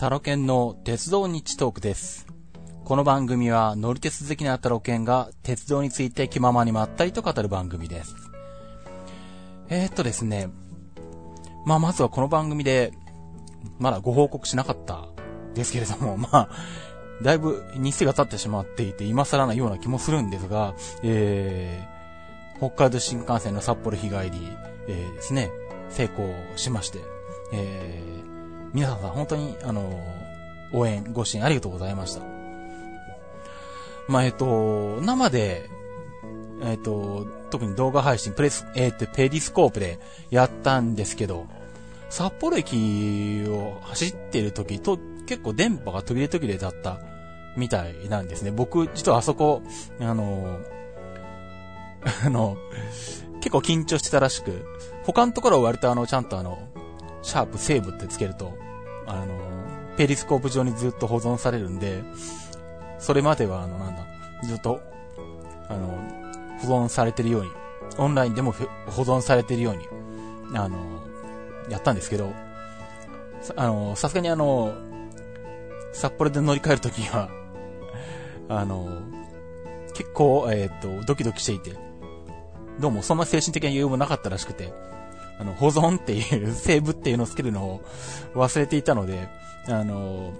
タロケンの鉄道日トークです。この番組は乗り鉄好きなタロケンが鉄道について気ままにまったりと語る番組です。えー、っとですね、まあまずはこの番組で、まだご報告しなかったですけれども、まあ、だいぶ日数が経ってしまっていて、今更なような気もするんですが、えー、北海道新幹線の札幌日帰り、えー、ですね、成功しまして、えー、皆さん本当に、あの、応援、ご支援ありがとうございました。まあ、えっと、生で、えっと、特に動画配信、プレス、えっと、ペリスコープでやったんですけど、札幌駅を走ってる時と、結構電波が途切れ途切れだったみたいなんですね。僕、実はあそこ、あの、あの、結構緊張してたらしく、他のところは割とあの、ちゃんとあの、シャープセーブってつけると、あの、ペリスコープ上にずっと保存されるんで、それまではあの、なんだ、ずっと、あの、保存されてるように、オンラインでも保存されてるように、あの、やったんですけど、あの、さすがにあの、札幌で乗り換えるときには、あの、結構、えっ、ー、と、ドキドキしていて、どうもそんな精神的な余裕もなかったらしくて、あの、保存っていう、セーブっていうのをつけるのを忘れていたので、あの、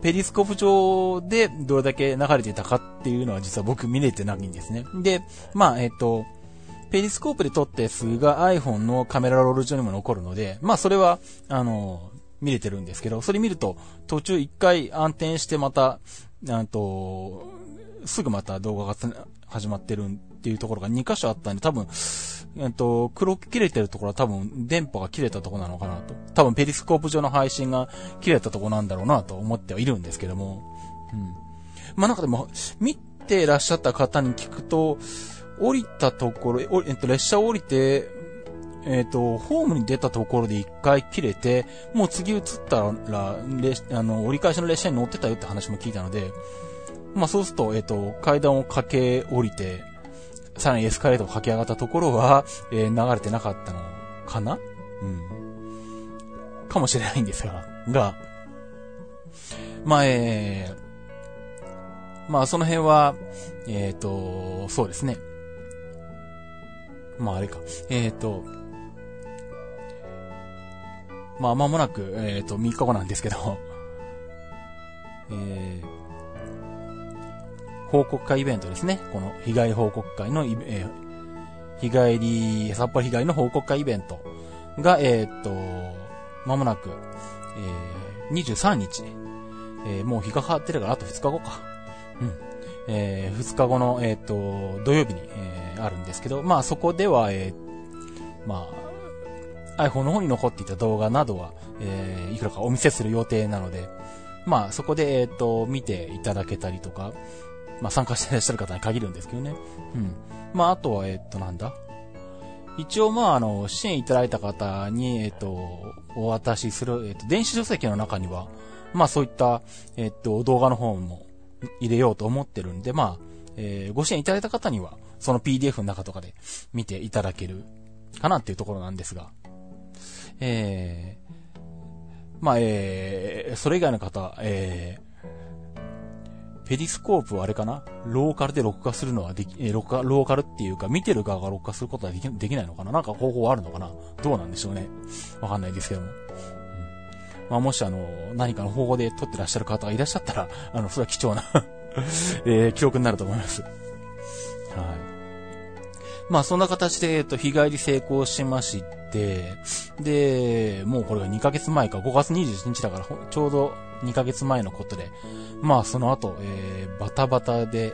ペリスコープ上でどれだけ流れてたかっていうのは実は僕見れてないんですね。で、まあ、えっと、ペリスコープで撮ったやつが iPhone のカメラロール上にも残るので、まあそれは、あの、見れてるんですけど、それ見ると途中一回暗転してまた、あと、すぐまた動画が始まってるんっていうところが2箇所あったんで、多分、えっと、黒く切れてるところは多分電波が切れたところなのかなと。多分ペリスコープ上の配信が切れたところなんだろうなと思ってはいるんですけども。うん。まあ、なんかでも、見てらっしゃった方に聞くと、降りたところ、えっと、列車降りて、えっ、と、ホームに出たところで一回切れて、もう次移ったら、あの、折り返しの列車に乗ってたよって話も聞いたので、まあそうすると、えっ、と、階段を駆け降りて、さらにエスカレーターを駆け上がったところは、えー、流れてなかったのかな？うん。かもしれないんですが、が、まあ、えー、まあその辺は、えっ、ー、と、そうですね。まああれか。えっ、ー、と、まあ間もなく、えっ、ー、と、3日後なんですけど、えー、報告会イベントですね。この日帰り報告会の、えー、日帰り、札幌日帰りの報告会イベントが、えー、っと、まもなく、えー、23日、えー、もう日が変わってるからあと2日後か。うん。えー、2日後の、えー、っと、土曜日に、えー、あるんですけど、まあそこでは、えー、まあ、iPhone の方に残っていた動画などは、えー、いくらかお見せする予定なので、まあそこで、えっ、と、見ていただけたりとか、まあ、参加してらっしゃる方に限るんですけどね。うん。まあ、あとは、えっと、なんだ？一応、まあ、あの、支援いただいた方に、えっと、お渡しする、えっと、電子書籍の中には、まあ、そういった、えっと、動画の方も入れようと思ってるんで、まあ、えー、ご支援いただいた方には、その PDF の中とかで見ていただけるかなっていうところなんですが、えー、まあ、えー、それ以外の方、えー、ペリスコープはあれかな？ローカルで録画するのはでき、えー、録画、ローカルっていうか、見てる側が録画することはできできないのかな？なんか方法あるのかな？どうなんでしょうね。わかんないですけども。うん、まあ、もしあの、何かの方法で撮ってらっしゃる方がいらっしゃったら、あの、それは貴重な えー、記録になると思います。はい。まあ、そんな形で、えっと、日帰り成功しまして、で、もうこれが2ヶ月前か、5月21日だから、ちょうど2ヶ月前のことで、まあその後、えー、バタバタで、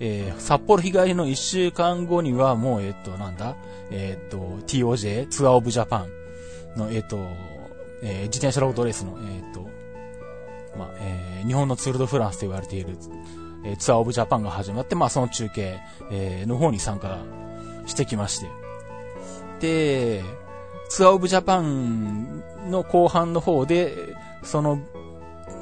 えー、札幌日帰りの1週間後にはもう、えっ、ー、と、なんだ？えっ、ー、と、TOJ、ツアーオブジャパンの、えっ、と、え自転車ロードレースの、えっ、と、まあ、え日本のツールドフランスと言われている、えツアーオブジャパンが始まって、まあその中継、えの方に参加してきまして。で、ツアーオブジャパンの後半の方で、その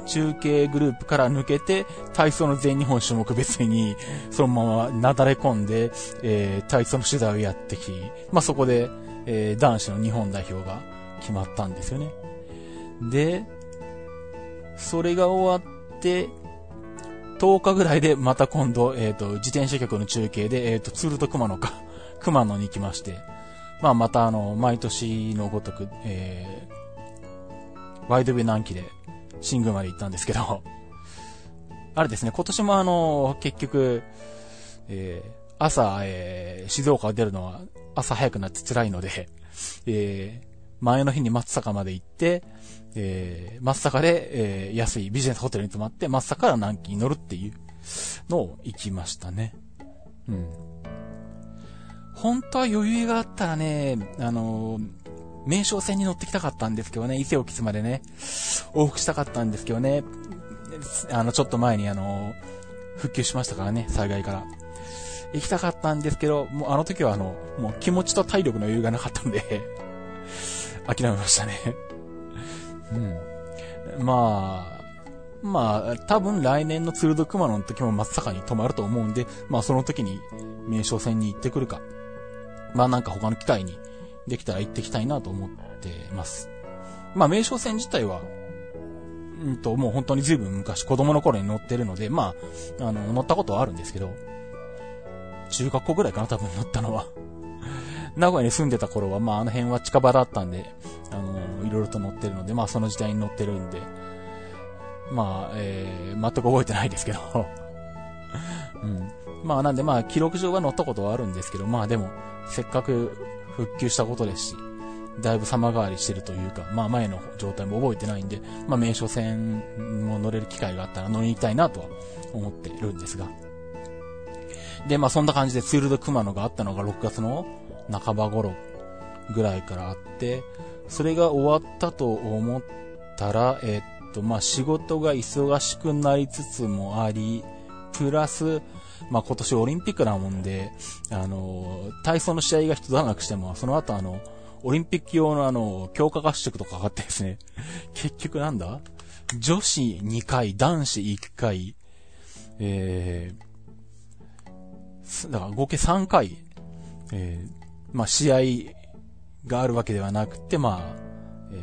中継グループから抜けて、体操の全日本種目別に、そのままなだれ込んで、えー、体操の取材をやってき、まあ、そこで、えー、男子の日本代表が決まったんですよね。で、それが終わって、10日ぐらいでまた今度、えっ、ー、と、自転車局の中継で、えっ、ー、と、ツールと熊野か、熊野に行きまして、まあまたあの、毎年のごとく、えー、ワイドベ南紀で、新宮まで行ったんですけど、あれですね、今年もあの、結局、えー、朝、えー、静岡を出るのは朝早くなって辛いので、えー、前の日に松阪まで行って、えー、松阪で、えー、安いビジネスホテルに泊まって、松阪から南紀に乗るっていうのを行きましたね。うん。本当は余裕があったらね、あのー、名称線に乗ってきたかったんですけどね、伊勢沖津までね、往復したかったんですけどね、あの、ちょっと前にあの、復旧しましたからね、災害から。行きたかったんですけど、もうあの時はあの、もう気持ちと体力の余裕がなかったんで 諦めましたねうん。まあ、まあ、多分来年のツールドクマノの時も松坂に止まると思うんで、まあその時に名称戦に行ってくるか。まあなんか他の機会にできたら行ってきたいなと思ってます。まあ名称戦自体は、うんと、もう本当に随分昔子供の頃に乗ってるので、まあ、あの、乗ったことはあるんですけど、中学校ぐらいかな、多分乗ったのは。名古屋に住んでた頃は、まああの辺は近場だったんで、あの、いろいろと乗ってるので、まあその時代に乗ってるんで、まあ、えー、全く覚えてないですけど うん。まあなんでまあ記録上は乗ったことはあるんですけど、まあでも、せっかく復旧したことですし、だいぶ様変わりしてるというか、まあ前の状態も覚えてないんで、まあ名所線も乗れる機会があったら乗りに行きたいなとは思ってるんですが。で、まあそんな感じでツールド熊野があったのが6月の半ば頃ぐらいからあって、それが終わったと思ったら、えっと、まあ仕事が忙しくなりつつもあり、プラス、まあ今年オリンピックなもんで、あの、体操の試合が一段落しても、その後あの、オリンピック用のあの、強化合宿とかかかってですね、結局なんだ？女子2回、男子1回、えー、だから合計3回、えー、まあ試合があるわけではなくて、まあ、え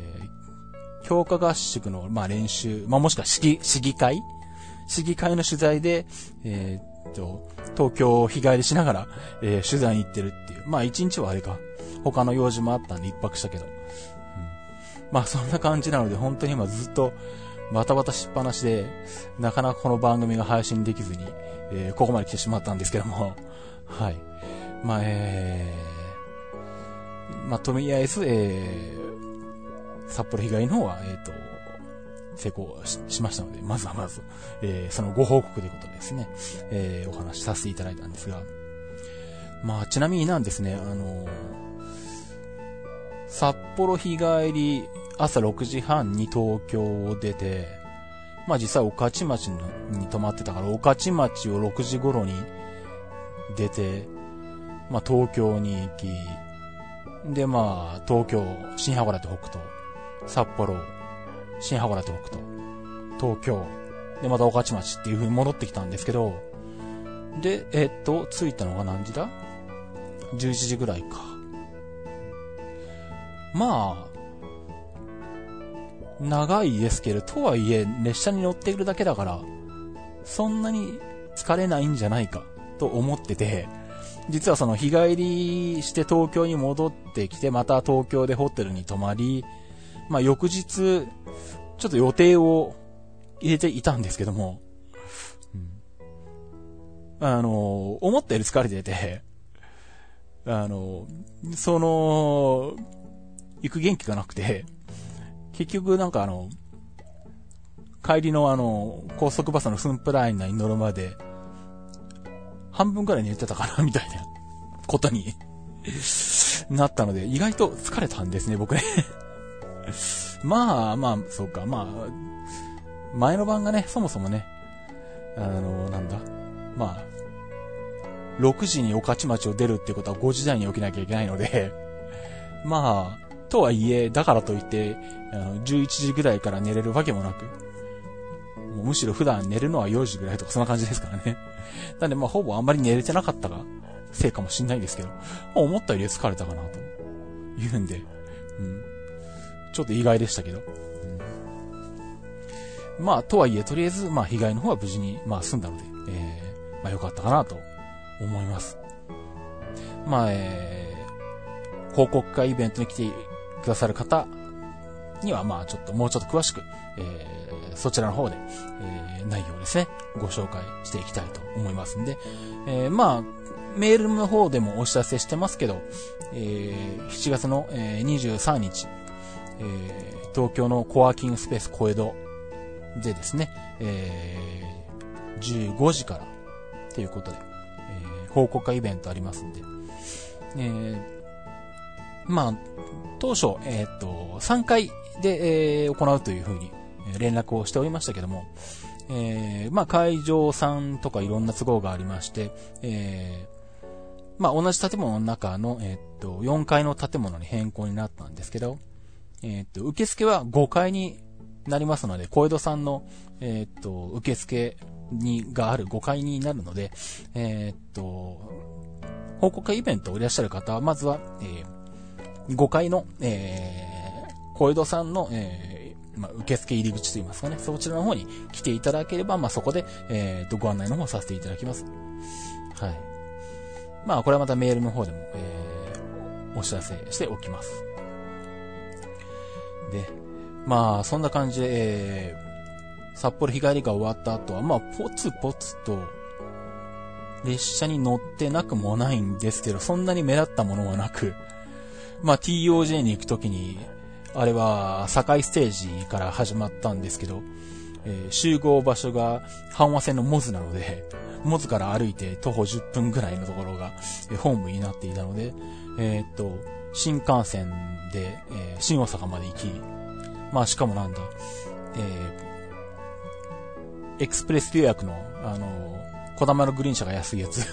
ー、強化合宿の、まあ練習、まあもしくは市議、市議会？市議会の取材で、えー、っと、東京を日帰りしながら、えー、取材に行ってるっていう。まあ一日はあれか。他の用事もあったんで一泊したけど。うん、まあそんな感じなので本当に今ずっとバタバタしっぱなしで、なかなかこの番組が配信できずに、えー、ここまで来てしまったんですけども。はい。まあ、えー、まあとりあえず、えー、札幌被害の方は、えっ、ー、と、成功しましたので、まずはまず、えー、そのご報告ということでですね、えー、お話しさせていただいたんですが、まあ、ちなみになんですね、あの札幌日帰り朝6時半に東京を出て、まあ実際、御徒町に泊まってたから、御徒町を6時頃に出て、まあ東京に行き、でまあ東京、新函館北東、札幌、新函館北東、東京、で、また御徒町っていう風に戻ってきたんですけど、で、えっと、着いたのが何時だ ?11 時ぐらいか。まあ、長いですけど、とはいえ、列車に乗っているだけだから、そんなに疲れないんじゃないか、と思ってて、実はその日帰りして東京に戻ってきて、また東京でホテルに泊まり、まあ翌日、ちょっと予定を入れていたんですけども、うん、あの、思ったより疲れてて、あの、その、行く元気がなくて、結局なんかあの、帰りのあの、高速バスのスンプライナーに乗るまで、半分くらい寝てたかな、みたいな。ことに。なったので、意外と疲れたんですね、僕ね。まあまあ、そうか、まあ、前の晩がね、そもそもね、あの、なんだ、まあ、6時に御徒町を出るってことは5時台に起きなきゃいけないので、まあ、とはいえ、だからといって、あの、11時ぐらいから寝れるわけもなく、もうむしろ普段寝るのは4時ぐらいとかそんな感じですからね。なんでまあほぼあんまり寝れてなかったが、せいかもしんないですけど、ま、思ったより疲れたかなと、いうんで、うん。ちょっと意外でしたけど。まあ、とはいえ、とりあえず、まあ、被害の方は無事に、まあ、済んだので、えー、まあ、よかったかなと思います。まあ、えー、報告会イベントに来てくださる方には、まあ、ちょっと、もうちょっと詳しく、えー、そちらの方で、えー、内容ですね、ご紹介していきたいと思いますんで、えー、まあ、メールの方でもお知らせしてますけど、えー、7月の、えー、23日、えー、東京のコワーキングスペース小江戸でですね、えー、15時からということで、えー、報告会イベントありますんで、えー、まあ、当初、えっ、と、3回で、え、行うというふうに連絡をしておりましたけども、え、まあ、会場さんとかいろんな都合がありまして、え、まあ、同じ建物の中の、えっ、と、4階の建物に変更になったんですけど、えっ、と、受付は5階になりますので、小江戸さんの、えっ、と、受付に、がある5階になるので、えっ、と、報告会イベントをいらっしゃる方は、まずは、えー、5階の、えー、小江戸さんの、えー、まあ、受付入り口といいますかね、そちらの方に来ていただければ、まあ、そこで、えー、と、ご案内の方させていただきます。はい。まあ、これはまたメールの方でも、えー、お知らせしておきます。で、まあ、そんな感じで、えー、札幌日帰りが終わった後は、まあ、ポツポツと、列車に乗ってなくもないんですけど、そんなに目立ったものはなく、まあ、TOJ に行くときに、あれは、堺ステージから始まったんですけど、えー、集合場所が阪和線のモズなので、モズから歩いて徒歩10分ぐらいのところが、えー、本部になっていたので、えー、っと、新幹線で、えー、新大阪まで行き、まあしかもなんだ、えー、エクスプレス予約の、あのー、小玉のグリーン車が安いやつ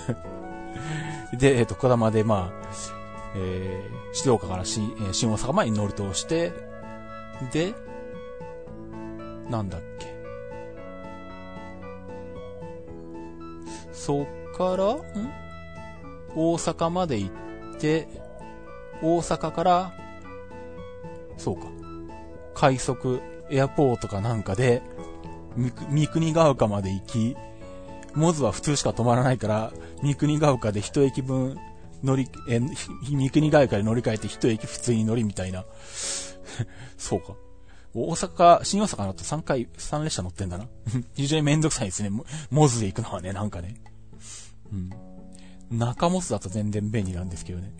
で、えっ、ー、と、小玉でまあ、えー、静岡から新、えー、新大阪まで乗り通して、で、なんだっけ。そっから、ん？大阪まで行って、大阪から、そうか。快速エアポートかなんかで、三国ヶ丘まで行き、モズは普通しか止まらないから、三国ヶ丘で一駅分乗り、え、三国ヶ丘で乗り換えて一駅普通に乗りみたいな。そうか。大阪、新大阪のと3回、3列車乗ってんだな。非常にめんどくさいですね。モズで行くのはね、なんかね。うん。中モズだと全然便利なんですけどね。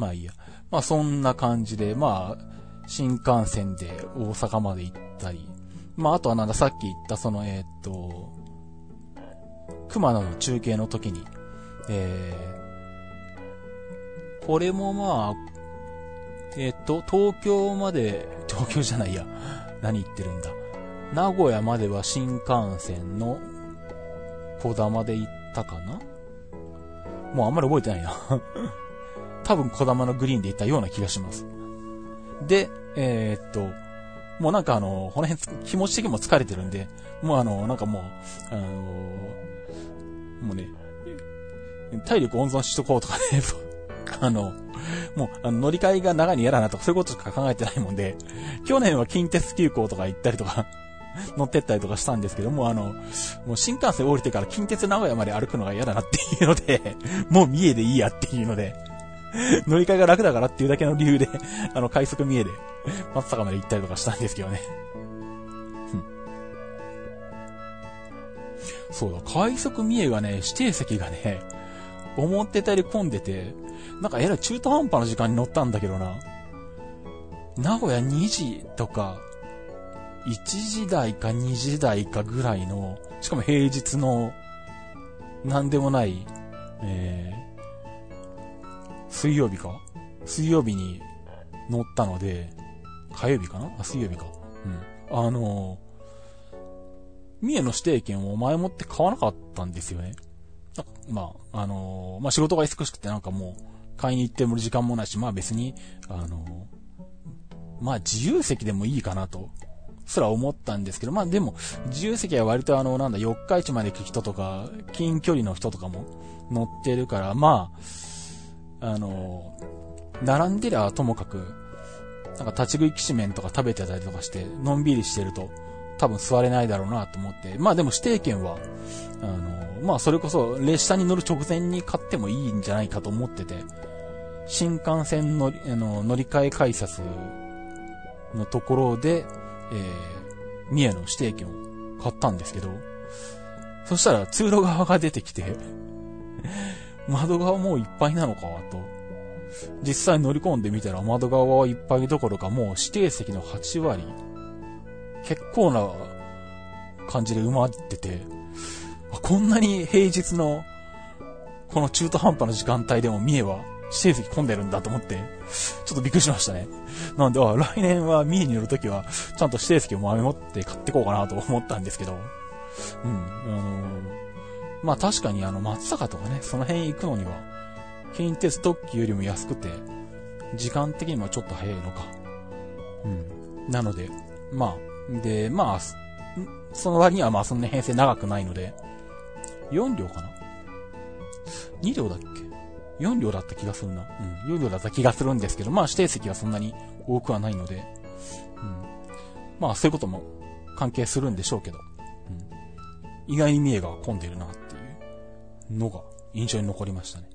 まあいいや。まあそんな感じで、まあ、新幹線で大阪まで行ったり、まあ、あとはなんだ、さっき言った、その、えー、っと、熊野の中継の時に、えー、これもまあ、えー、っと、東京まで、東京じゃないや、何言ってるんだ。名古屋までは新幹線の小玉で行ったかなもうあんまり覚えてないな多分小玉のグリーンで行ったような気がします。で、えー、っと、もうなんかあの、この辺気持ち的にも疲れてるんで、もうあの、なんかもう、あのもうね、体力温存しとこうとかね、あの、もう、あの、乗り換えが長いに嫌だなとか、そういうことしか考えてないもんで、去年は近鉄急行とか行ったりとか 乗ってったりとかしたんですけども、あの、もう新幹線降りてから近鉄名古屋まで歩くのが嫌だなっていうので、もう三重でいいやっていうので、乗り換えが楽だからっていうだけの理由で、あの、快速三重で、松坂まで行ったりとかしたんですけどね。そうだ、快速三重がね、指定席がね、思ってたより混んでて、なんかえらい中途半端な時間に乗ったんだけどな。名古屋2時とか、1時台か2時台かぐらいの、しかも平日の、なんでもない、えー水曜日か？水曜日に乗ったので、火曜日かな？あ、水曜日か。うん。あのー、三重の指定券を前もって買わなかったんですよね。まあ、あのー、まあ、仕事が忙しくてなんかもう、買いに行っても時間もないし、まあ別に、あのー、まあ自由席でもいいかなと、すら思ったんですけど、まあでも、自由席は割とあの、なんだ、四日市まで行く人とか、近距離の人とかも乗ってるから、まあ、あの、並んでりゃともかく、なんか立ち食いきしめんとか食べてたりとかして、のんびりしてると、多分座れないだろうなと思って。まあでも指定券は、あの、まあそれこそ列車に乗る直前に買ってもいいんじゃないかと思ってて、新幹線のあの乗り換え改札のところで、えー、三重の指定券を買ったんですけど、そしたら通路側が出てきて窓側もういっぱいなのか、と。実際乗り込んでみたら窓側はいっぱいどころかもう指定席の8割、結構な感じで埋まってて、こんなに平日のこの中途半端な時間帯でも三重は指定席混んでるんだと思って、ちょっとびっくりしましたね。なんで、あ、来年は三重に乗るときは、ちゃんと指定席を前もって買ってこうかなと思ったんですけど、うん、あのー、まあ確かにあの、松坂とかね、その辺行くのには、近鉄特急よりも安くて、時間的にもちょっと早いのか。うん。なので、まあ、で、まあ、その割にはまあそんな編成長くないので、4両かな ?2 両だっけ ?4 両だった気がするな。うん。4両だった気がするんですけど、まあ指定席はそんなに多くはないので、うん。まあそういうことも関係するんでしょうけど、うん。意外に三重が混んでるなっのが印象に残りましたね。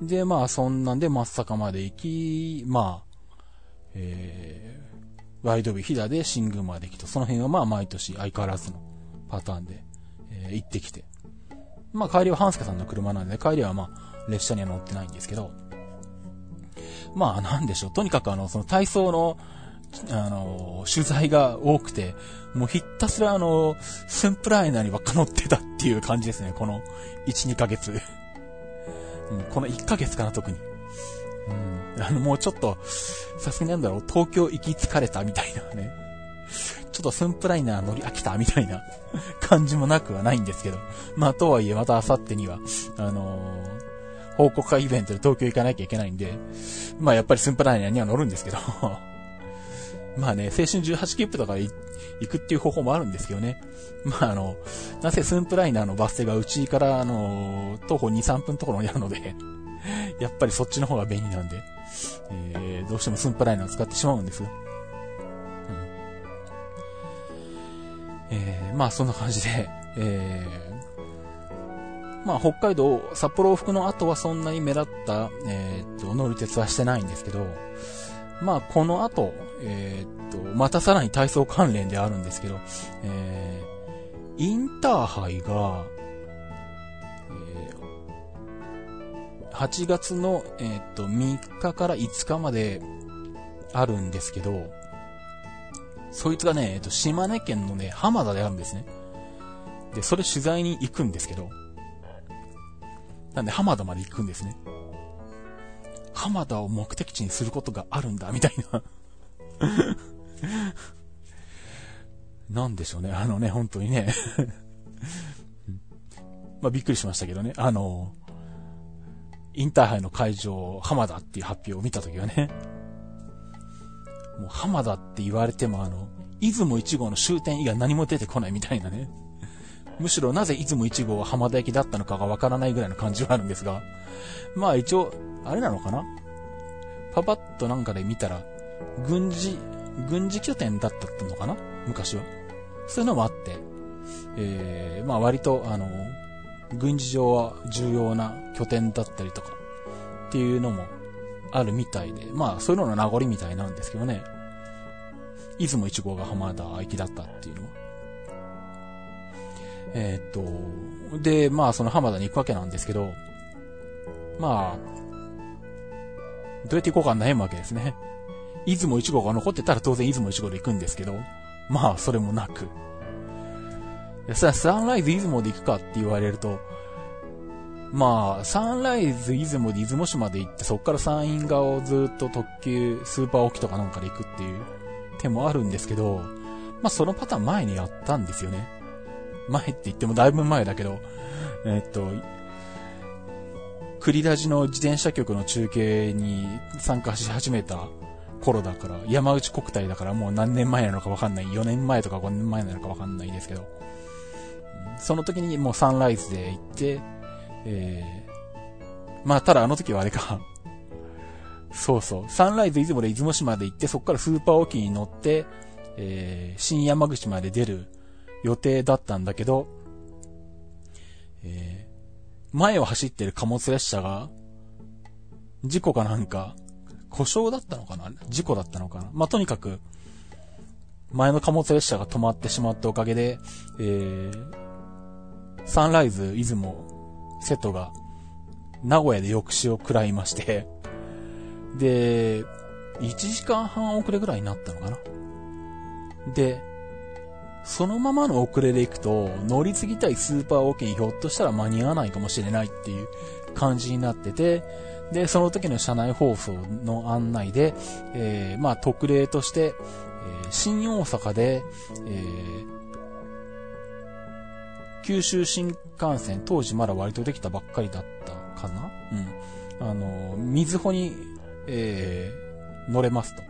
で、まあそんなんで松阪まで行き、まあ、えー、ワイドビ飛騨で新宮まで行きと、その辺はまあ毎年相変わらずのパターンで、えー、行ってきて。まあ帰りは半助さんの車なんで、帰りはまあ列車には乗ってないんですけど、まあなんでしょう。とにかくあの、その体操の、あの、取材が多くて、もうひたすらあの、スンプライナーにばっか乗ってたっていう感じですね。この1、2ヶ月。うん、この1ヶ月かな、特に。うん、あの、もうちょっと、さすがになんだろう、東京行き疲れたみたいなね。ちょっとスンプライナー乗り飽きたみたいな 感じもなくはないんですけど。まあ、とはいえ、また明後日には、あのー、報告会イベントで東京行かなきゃいけないんで、まあ、やっぱりスンプライナーには乗るんですけど まあね、青春18切符とか行くっていう方法もあるんですけどね。まああの、なぜスンプライナーのバス停がうちからあの、徒歩2、3分ところにあるので やっぱりそっちの方が便利なんで、えー、どうしてもスンプライナーを使ってしまうんですよ。うん。えー、まあそんな感じで、えー、まあ北海道、札幌往復の後はそんなに目立った、えー、っと、乗る鉄はしてないんですけど、まあこの後、えー、っと、またさらに体操関連であるんですけど、えー、インターハイが、えー、8月の、えー、っと、3日から5日まであるんですけど、そいつがね、えっと、島根県のね、浜田であるんですね。で、それ取材に行くんですけど、なんで浜田まで行くんですね。浜田を目的地にすることがあるんだ、みたいな なんでしょうね。あのね、本当にね まあ、びっくりしましたけどね。あの、インターハイの会場、浜田っていう発表を見たときはね。もう浜田って言われてもあの、出雲1号の終点以外何も出てこないみたいなね。むしろなぜ出雲1号は浜田駅だったのかがわからないぐらいの感じはあるんですが。まあ一応、あれなのかな？パパッとなんかで見たら、軍事、軍事拠点だったのかな？昔は。そういうのもあって、えー、まあ割と、あの、軍事上は重要な拠点だったりとか、っていうのもあるみたいで、まあそういうのの名残みたいなんですけどね。出雲1号が浜田行きだったっていうのは。えー、っと、で、まあその浜田に行くわけなんですけど、まあ、どうやって行こうか悩むわけですね。出雲1号が残ってたら当然出雲1号で行くんですけど、まあ、それもなく。さあ、サンライズ出雲で行くかって言われると、まあ、サンライズ出雲で出雲市まで行って、そっから山陰側をずっと特急、スーパー沖とかなんかで行くっていう手もあるんですけど、まあそのパターン前にやったんですよね。前って言ってもだいぶ前だけど、えっと、栗ラジの自転車局の中継に参加し始めた頃だから、山内国体だからもう何年前なのかわかんない。4年前とか5年前なのかわかんないですけど、その時にもうサンライズで行って、えー、まあただあの時はあれか、そうそう。サンライズ出雲で出雲市まで行って、そこからスーパーオーキーに乗って、えー、新山口まで出る予定だったんだけど、えー、前を走ってる貨物列車が、事故かなんか、故障だったのかな？事故だったのかな？まあ、とにかく、前の貨物列車が止まってしまったおかげで、えー、サンライズ、出雲、瀬戸が、名古屋で抑止を食らいましてで、1時間半遅れぐらいになったのかな？で、そのままの遅れで行くと、乗り継ぎたいスーパーオーケーにひょっとしたら間に合わないかもしれないっていう感じになってて、で、その時の車内放送の案内で、えー、まあ特例として、えー、新大阪で、えー、九州新幹線、当時まだ割とできたばっかりだったかな？うん。あの、水穂に、えー、乗れますと。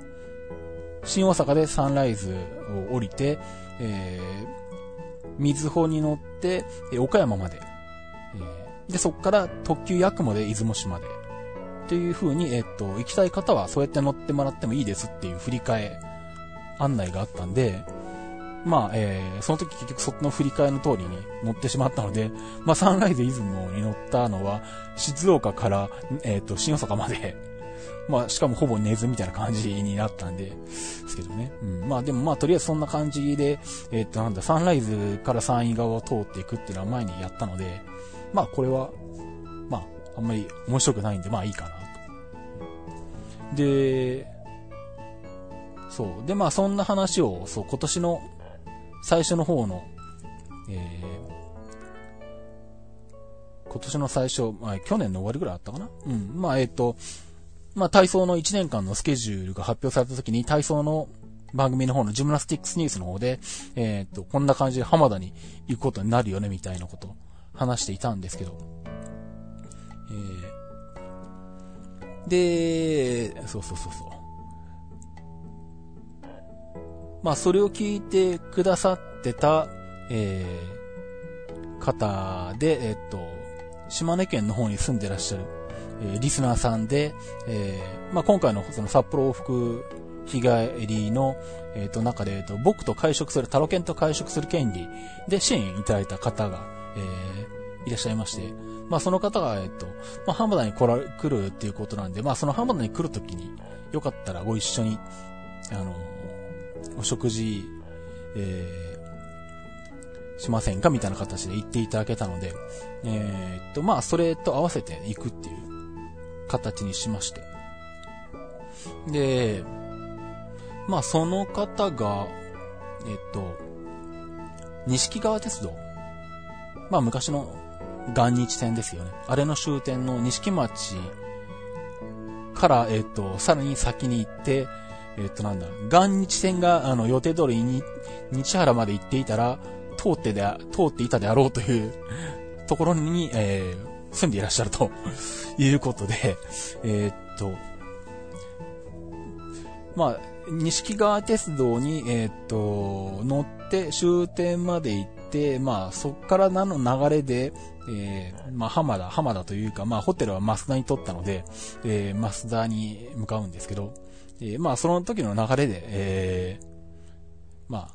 新大阪でサンライズを降りて、えー、水穂に乗って、え、岡山まで。え、で、そこから特急ヤクモで出雲市まで。っていう風に、えっ、と、行きたい方はそうやって乗ってもらってもいいですっていう振り替え案内があったんで、まあ、えー、その時結局そっの振り替えの通りに乗ってしまったので、まあ、サンライズ出雲に乗ったのは、静岡から、えっ、ー、と、新大阪までまあ、しかもほぼ寝ずみたいな感じになったんで、ですけどね。うん。まあでもまあ、とりあえずそんな感じで、えっ、ー、と、なんだ、サンライズから山陰側を通っていくっていうのは前にやったので、まあこれは、まあ、あんまり面白くないんで、まあいいかなと。で、そう。で、まあそんな話を、そう、今年の最初の方の、えー、今年の最初、まあ、去年の終わりぐらいあったかなうん。まあ、えっ、ー、と、まあ、体操の1年間のスケジュールが発表された時に、体操の番組の方のジムナスティックスニュースの方で、えっ、と、こんな感じで浜田に行くことになるよね、みたいなこと話していたんですけど、えー、で、そうそうそうそう。まあ、それを聞いてくださってた、えー、方で、えっと、島根県の方に住んでらっしゃる、えー、リスナーさんで、えー、まあ、今回のその札幌往復日帰りの、えっ、と、中で、えっ、と、僕と会食する、タロケンと会食する権利で支援いただいた方が、えー、いらっしゃいまして、まあ、その方が、えっと、まあ、浜田に来ら、来るっていうことなんで、まあ、その浜田に来るときに、よかったらご一緒に、あの、お食事、えー、しませんか？みたいな形で言っていただけたので、えー、っと、まあ、それと合わせて行くっていう形にしまして。で、まあ、その方が、えっと、錦川鉄道。まあ、昔の元日線ですよね。あれの終点の錦町から、えっと、さらに先に行って、えっ、となんだ、元日線があの予定通りに日原まで行っていたら、通ってで、通っていたであろうというところに、えー、住んでいらっしゃると。いうことで、えー、っと、まあ、錦川鉄道に、えー、っと、乗って終点まで行って、まあ、そっからなの流れで、えー、まあ、浜田、浜田というか、まあ、ホテルは増田に取ったので、えー、増田に向かうんですけど、え、まあ、その時の流れで、えー、まあ、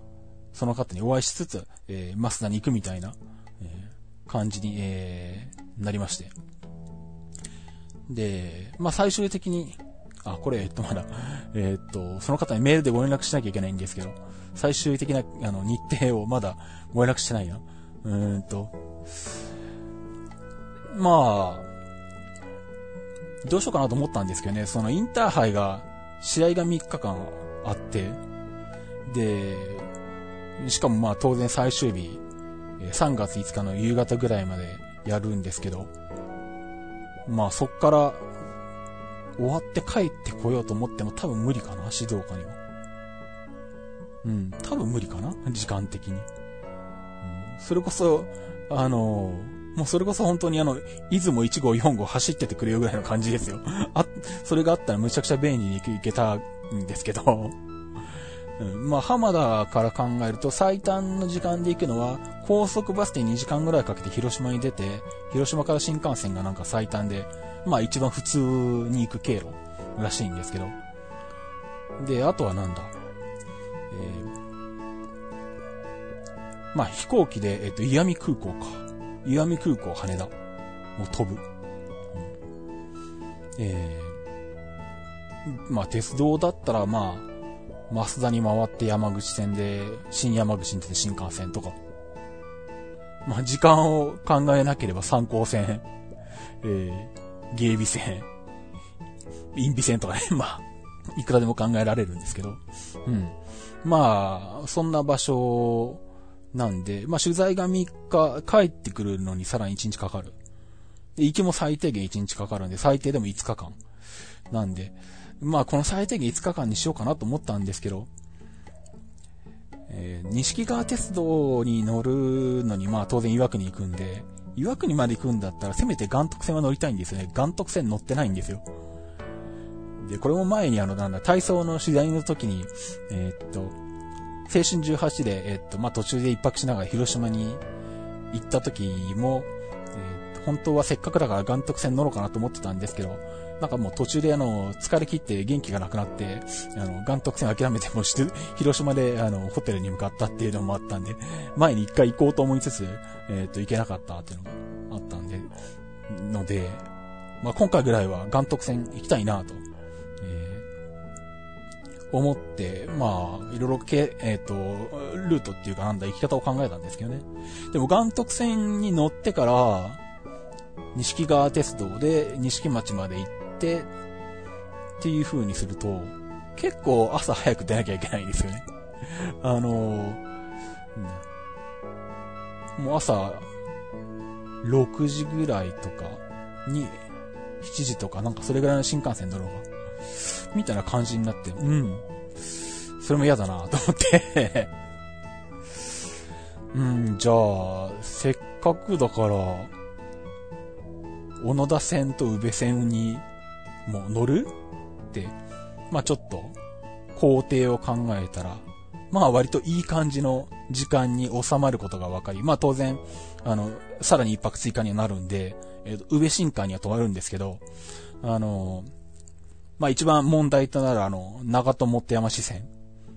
その方にお会いしつつ、えー、マスダに行くみたいな、感じに、えー、なりまして。で、まあ、最終的に、あ、これ、えっと、まだ、えー、っと、その方にメールでご連絡しなきゃいけないんですけど、最終的な、あの、日程をまだご連絡してないな。うーんと、まあ、どうしようかなと思ったんですけどね、そのインターハイが試合が3日間あって、で、しかもまあ当然最終日、3月5日の夕方ぐらいまでやるんですけど、まあそっから終わって帰ってこようと思っても多分無理かな、静岡には。うん、多分無理かな、時間的に。うん、それこそ、あのもうそれこそ本当にあの、出雲1号4号走っててくれよぐらいの感じですよ。あ、それがあったらむちゃくちゃ便利に行けたんですけど。うん、まあ、浜田から考えると最短の時間で行くのは、高速バスで2時間ぐらいかけて広島に出て、広島から新幹線がなんか最短で、まあ一番普通に行く経路らしいんですけど。で、あとはなんだ？えー、まあ、飛行機で、えっ、と、岩見空港か。岩見空港羽田。もう飛ぶ。うん、えー、まあ、鉄道だったら、まあ、増田に回って山口線で、新山口に出て新幹線とか。まあ、時間を考えなければ参考線、えー、芸備線、陰備線とかね、まあ、いくらでも考えられるんですけど。うん。まあ、そんな場所なんで、まあ取材が3日、帰ってくるのにさらに1日かかる。で、行きも最低限1日かかるんで、最低でも5日間。なんで、まあこの最低限5日間にしようかなと思ったんですけど、えー、西川鉄道に乗るのにまあ当然岩国に行くんで、岩国まで行くんだったらせめて岩徳線は乗りたいんですよね。岩徳線乗ってないんですよ。で、これも前にあの、なんだ、体操の取材の時に、えー、っと、青春18で、えー、っと、まあ、途中で一泊しながら広島に行った時も、えー、本当はせっかくだから岩徳線乗ろうかなと思ってたんですけど、なんかもう途中であの、疲れ切って元気がなくなって、あの、岩徳線諦めてもして、広島であの、ホテルに向かったっていうのもあったんで、前に一回行こうと思いつつ、えっ、と、行けなかったっていうのがあったんで、ので、まあ、今回ぐらいは岩徳線行きたいなと思って、まあ、いろいろけ、えっ、ー、と、ルートっていうかなんだ、行き方を考えたんですけどね。でも、岩徳線に乗ってから、錦川鉄道で錦町まで行って、っていう風にすると、結構朝早く出なきゃいけないんですよね。あのもう朝、6時ぐらいとかに、7時とかなんかそれぐらいの新幹線乗ろうが。みたいな感じになって、うん。それも嫌だなと思って うん、じゃあ、せっかくだから、小野田線と宇部線にもう乗るって、まあちょっと、工程を考えたら、まあ割といい感じの時間に収まることが分かり、まあ当然、あの、さらに一泊追加にはなるんで、えっ、ー、と、宇部新館には止まるんですけど、あの、まあ一番問題となるあの、長友本山支線。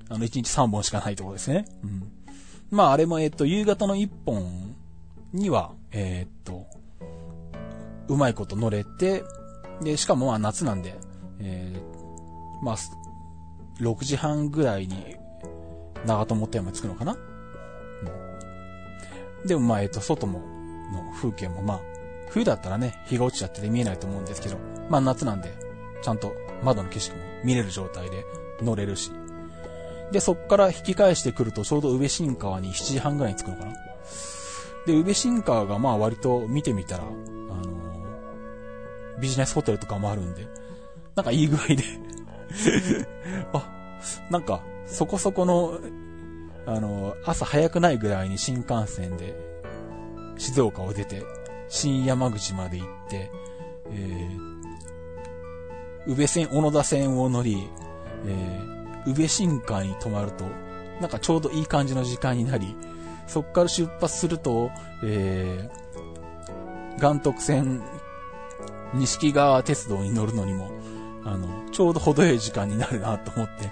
あの、1日3本しかないところですね。うん。まああれもえっと、夕方の1本には、えー、っと、うまいこと乗れて、で、しかもまあ夏なんで、えー、まあ、6時半ぐらいに長友本山に着くのかな？うん。でもまあ、えっと、外も、の風景もまあ、冬だったらね、日が落ちちゃってて見えないと思うんですけど、まあ夏なんで、ちゃんと窓の景色も見れる状態で乗れるし。で、そっから引き返してくるとちょうど宇部新川に7時半ぐらいに着くのかな？で、宇部新川がまあ割と見てみたら、ビジネスホテルとかもあるんで、なんかいい具合で。あ、なんか、そこそこの、あのー、朝早くないぐらいに新幹線で、静岡を出て、新山口まで行って、えー、宇部線、小野田線を乗り、えー、宇部新館に泊まると、なんかちょうどいい感じの時間になり、そっから出発すると、えー、岩徳線、錦川鉄道に乗るのにも、あの、ちょうど程よい時間になるなと思って、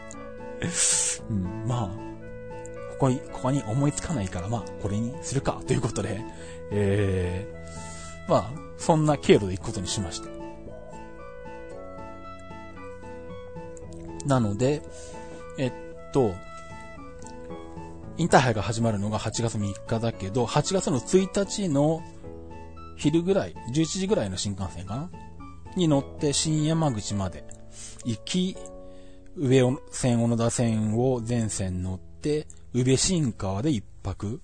うん、まあ、ここに、ここに思いつかないから、まあ、これにするか、ということで、えー、まあ、そんな経路で行くことにしました。なので、えっと、インターハイが始まるのが8月3日だけど、8月の1日の昼ぐらい、11時ぐらいの新幹線かな？に乗って新山口まで行き、上線小野田線を全線乗って、宇部新川で一泊。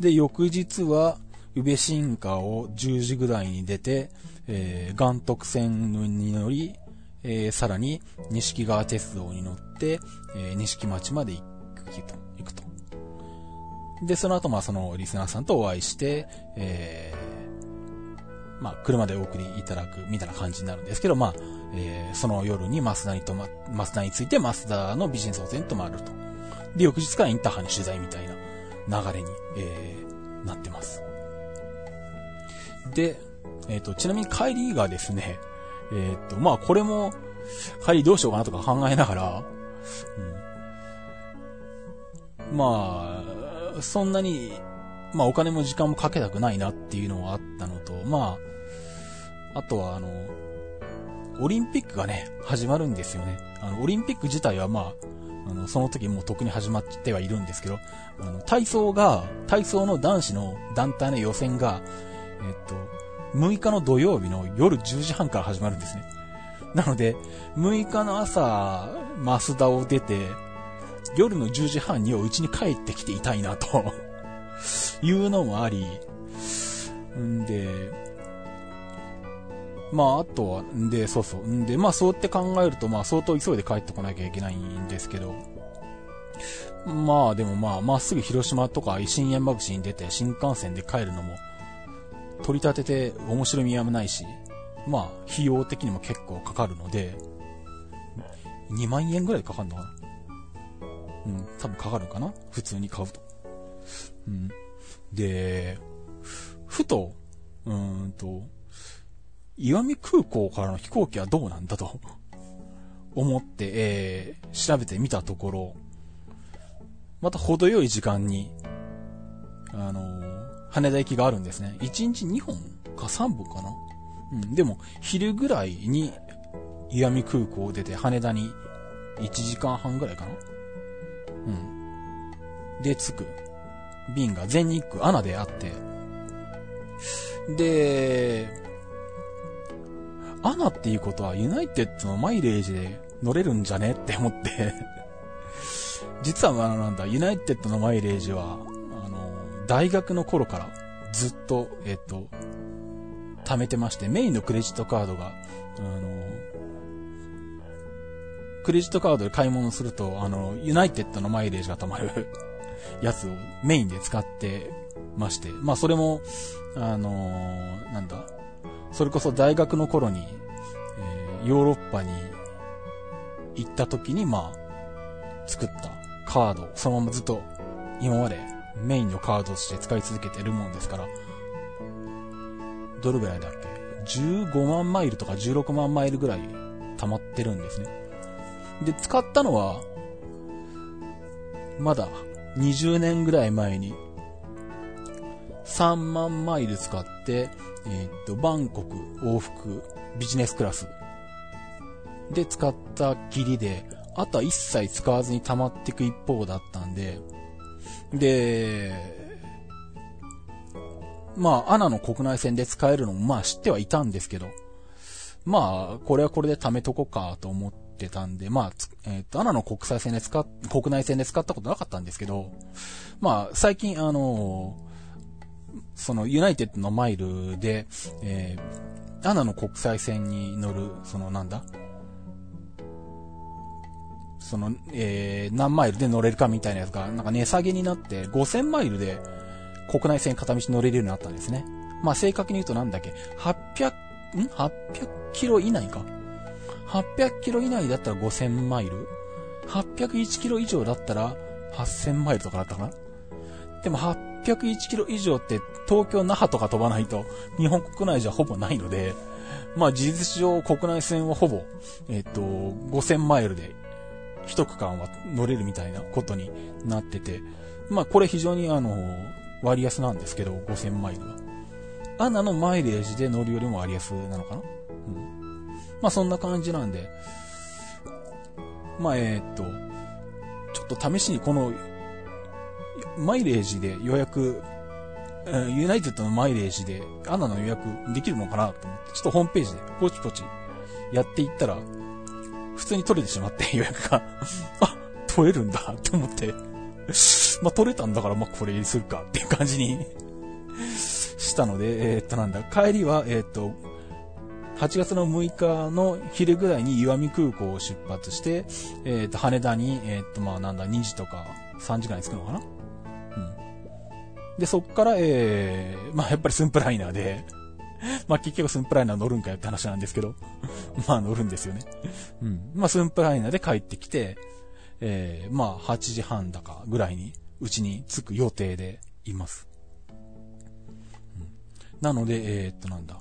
で、翌日は、宇部新川を10時ぐらいに出て、えー、岩徳線に乗り、えー、さらに、錦川鉄道に乗って、えー、錦町まで行くと、行くと。で、その後、まあ、その、リスナーさんとお会いして、えー、まあ、車でお送りいただく、みたいな感じになるんですけど、まあ、えー、その夜に増田にとま、増田について増田のビジネスホテルに泊まると。で、翌日からインターハイの取材みたいな流れに、えー、なってます。で、えっ、ー、と、ちなみに帰りがですね、え、っと、まあこれも、帰りどうしようかなとか考えながら、うん、まあ、そんなに、まあお金も時間もかけたくないなっていうのはあったのと、まあ、あとはあの、オリンピックがね、始まるんですよね。あの、オリンピック自体はまあ、あの、その時もう特に始まってはいるんですけど、あの、体操が、体操の男子の団体の予選が、えっと、6日の土曜日の夜10時半から始まるんですね。なので、6日の朝、マスダを出て、夜の10時半には家に帰ってきていたいなというのもあり、んで、まあ、あとは、んで、そうそう。んで、まあ、そうって考えると、まあ、相当急いで帰ってこなきゃいけないんですけど、まあ、でもまあ、まっすぐ広島とか新山口に出て新幹線で帰るのも、取り立てて面白みはないし、まあ、費用的にも結構かかるので、2万円ぐらいかかるのかな？うん、多分かかるかな？普通に買うと。うん。で、ふと、うーんと、岩見空港からの飛行機はどうなんだと 思って、えー、調べてみたところ、また程よい時間に、あのー、羽田行きがあるんですね。1日2本か3本かなうん。でも、昼ぐらいに、石見空港を出て羽田に1時間半ぐらいかなうん。で、着く。便が全日空アナであって、で、アナっていうことはユナイテッドのマイレージで乗れるんじゃね？って思って。実はあのなんだ、ユナイテッドのマイレージは、あの、大学の頃からずっと、えっと、貯めてまして、メインのクレジットカードが、あの、クレジットカードで買い物すると、あの、ユナイテッドのマイレージが貯まる やつをメインで使ってまして、まあそれも、あの、なんだ、それこそ大学の頃に、えー、ヨーロッパに行った時に、まあ、作ったカード、そのままずっと今までメインのカードとして使い続けてるもんですから、どれぐらいだっけ ?15 万マイルとか16万マイルぐらい溜まってるんですね。で、使ったのは、まだ20年ぐらい前に3万マイル使って、えー、っと、バンコク往復ビジネスクラスで使ったきりで、あとは一切使わずに溜まっていく一方だったんで、で、まあ、アナの国内線で使えるのもまあ知ってはいたんですけど、まあ、これはこれで貯めとこうかと思ってたんで、まあ、えっ、と、アナの国際線で使っ、国内線で使ったことなかったんですけど、まあ、最近あのそのユナイテッドのマイルで、えー、アナの国際線に乗る、そのなんだ？その、えー、何マイルで乗れるかみたいなやつが、なんか値下げになって、5000マイルで国内線片道乗れるようになったんですね。まあ正確に言うとなんだっけ、800、ん ?800 キロ以内か？800キロ以内だったら5000マイル ?801 キロ以上だったら8000マイルとかだったかな？でも8 801キロ以上って東京那覇とか飛ばないと日本国内じゃほぼないので、まあ事実上国内線はほぼ、えっ、と、5000マイルで一区間は乗れるみたいなことになってて、まあこれ非常にあの、割安なんですけど、5000マイルは。アナのマイレージで乗るよりも割安なのかな？うん。まあそんな感じなんで、まあえっ、と、ちょっと試しにこのマイレージで予約、ユナイテッドのマイレージでアナの予約できるのかなと思って、ちょっとホームページでポチポチやっていったら、普通に取れてしまって 予約が。あ、取れるんだって思って。まあ、取れたんだから、まあ、これにするかっていう感じに したので、えー、っと、なんだ、帰りは、えー、っと、8月の6日の昼ぐらいに岩見空港を出発して、えー、っと、羽田に、えっと、まあ、なんだ、2時とか3時間に着くのかなで、そっから、えー、まあやっぱりスンプライナーで まあ結局スンプライナー乗るんかよって話なんですけど まあ乗るんですよねうん。まあスンプライナーで帰ってきて、えー、まあ8時半だかぐらいにうちに着く予定でいます。うん、なので、えー、っとなんだ。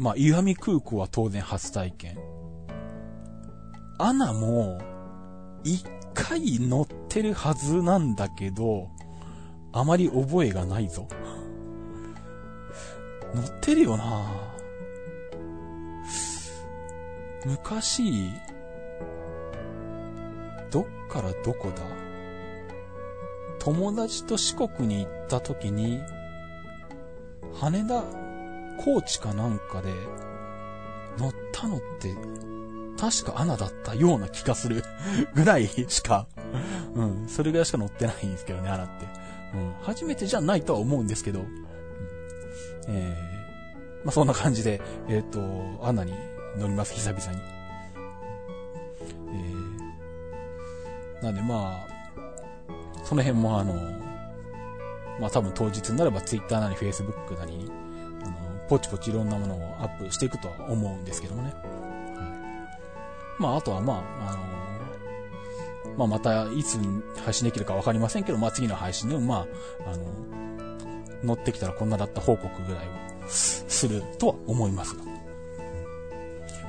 まあ、岩見空港は当然初体験。アナも、一回乗ってるはずなんだけど、あまり覚えがないぞ。乗ってるよな昔、どっからどこだ？友達と四国に行った時に、羽田、高知かなんかで、乗ったのって、確かアナだったような気がする。ぐらいしか、うん、それぐらいしか乗ってないんですけどね、アナって。うん、初めてじゃないとは思うんですけど、うん、えー、まあ、そんな感じで、えっ、ー、と、アナに乗ります、久々に。えー、なんでまあ、その辺もあの、まあ多分当日になれば Twitter なり Facebook なりに、あの、ポチポチいろんなものをアップしていくとは思うんですけどもね。まああとはまあ、あの、まあまたいつ配信できるかわかりませんけど、まあ次の配信でもまあ、あの、乗ってきたらこんなだった報告ぐらいをするとは思いますが。ま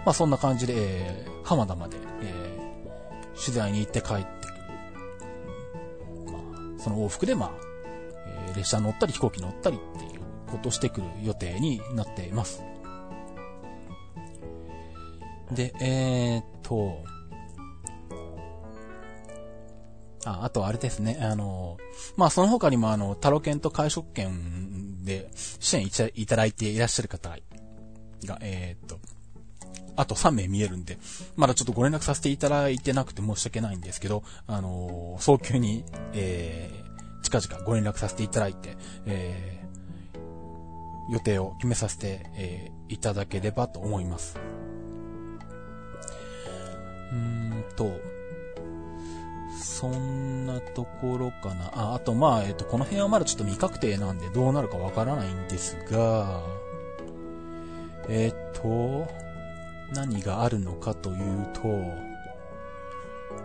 あそんな感じで、えー、浜田まで、えー、取材に行って帰ってくる。まあその往復でまあ、えー、列車乗ったり飛行機乗ったりっていうことをしてくる予定になっています。で、えー、っと、あ、あとあれですね、あの、まあその他にもあの、タロケンと会食券で支援いただいていらっしゃる方が、えー、っと、あと3名見えるんで、まだちょっとご連絡させていただいてなくて申し訳ないんですけど、あの、早急に、えー、近々ご連絡させていただいて、えー、予定を決めさせて、えー、いただければと思います。うーんと、そんなところかな。あ、あとまあ、えっ、と、この辺はまだちょっと未確定なんでどうなるかわからないんですが、えっ、と、何があるのかというと、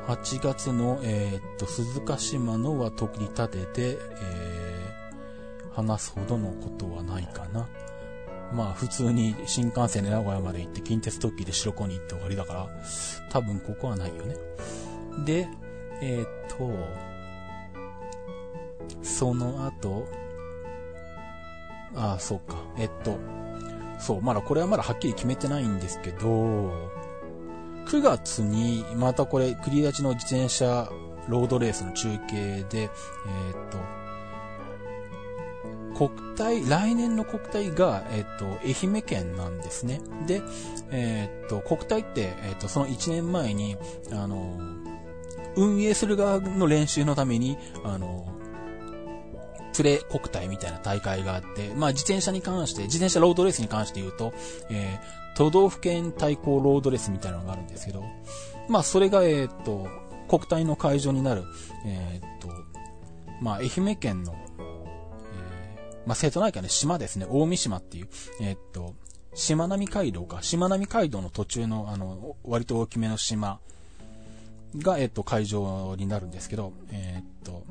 8月の、え、っと、鈴鹿島のは特に立てて、えー、話すほどのことはないかな。まあ普通に新幹線で名古屋まで行って近鉄特急で白子に行って終わりだから、多分ここはないよね。で、えー、っと、その後、ああ、そうか。えっと、そう、まだこれはまだはっきり決めてないんですけど、9月に、またこれ、繰り立ちの自転車ロードレースの中継で、えー、っと、国体、来年の国体が、えっと、愛媛県なんですね。で、えっと、国体って、えっと、その1年前に、あの、運営する側の練習のために、あの、プレ国体みたいな大会があって、まあ自転車に関して、自転車ロードレースに関して言うと、えー、都道府県対抗ロードレースみたいなのがあるんですけど、まあそれが、え、っと、国体の会場になる、えー、っと、まあ愛媛県の、まあ瀬戸内海の島ですね、大三島っていう、えー、っと、しまなみ海道か、しまなみ海道の途中の、あの、割と大きめの島が、えっと、会場になるんですけど、えー、っと、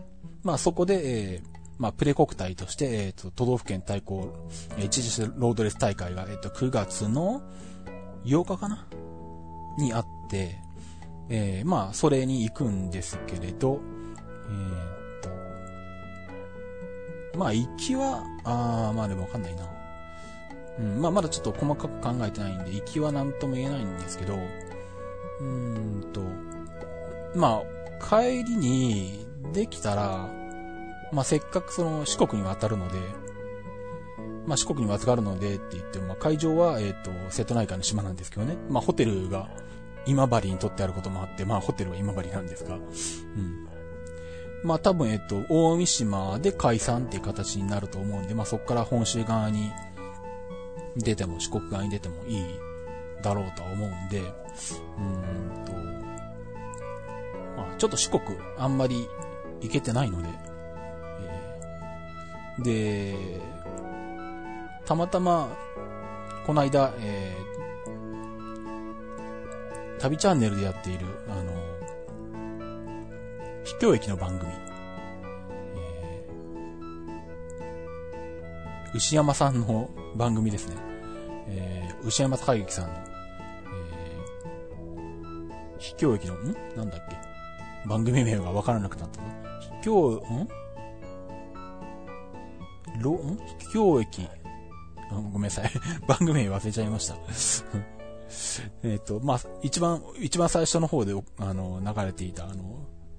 まあそこで、えー、まあ、プレ国体として、えっ、と、都道府県対抗、え、一時ロードレス大会が、えっ、と、9月の8日かな？にあって、えー、まあ、それに行くんですけれど、えっ、と、まあ、行きは、あー、まあでもわかんないな。うん、まあ、まだちょっと細かく考えてないんで、行きは何とも言えないんですけど、うーんと、まあ、帰りにできたら、まあ、せっかくその四国に渡るので、まあ、四国に渡るのでって言っても、まあ、会場は、えっ、と、瀬戸内海の島なんですけどね。まあ、ホテルが今治にとってあることもあって、まあ、ホテルは今治なんですが、うん。まあ、多分、えっ、と、大三島で解散っていう形になると思うんで、まあ、そこから本州側に出ても、四国側に出てもいいだろうとは思うんで、うーんと、まあ、ちょっと四国、あんまり行けてないので、で、たまたま、この間、えー、旅チャンネルでやっている、あの、秘境駅の番組、えー、牛山さんの番組ですね。えー、牛山隆之さんの、えー、秘境駅の、ん？なんだっけ？番組名がわからなくなった秘境、ん？ろ、ん？秘境駅。ごめんなさい。番組名忘れちゃいました。えっと、まあ、一番、一番最初の方で、あの、流れていた、あの、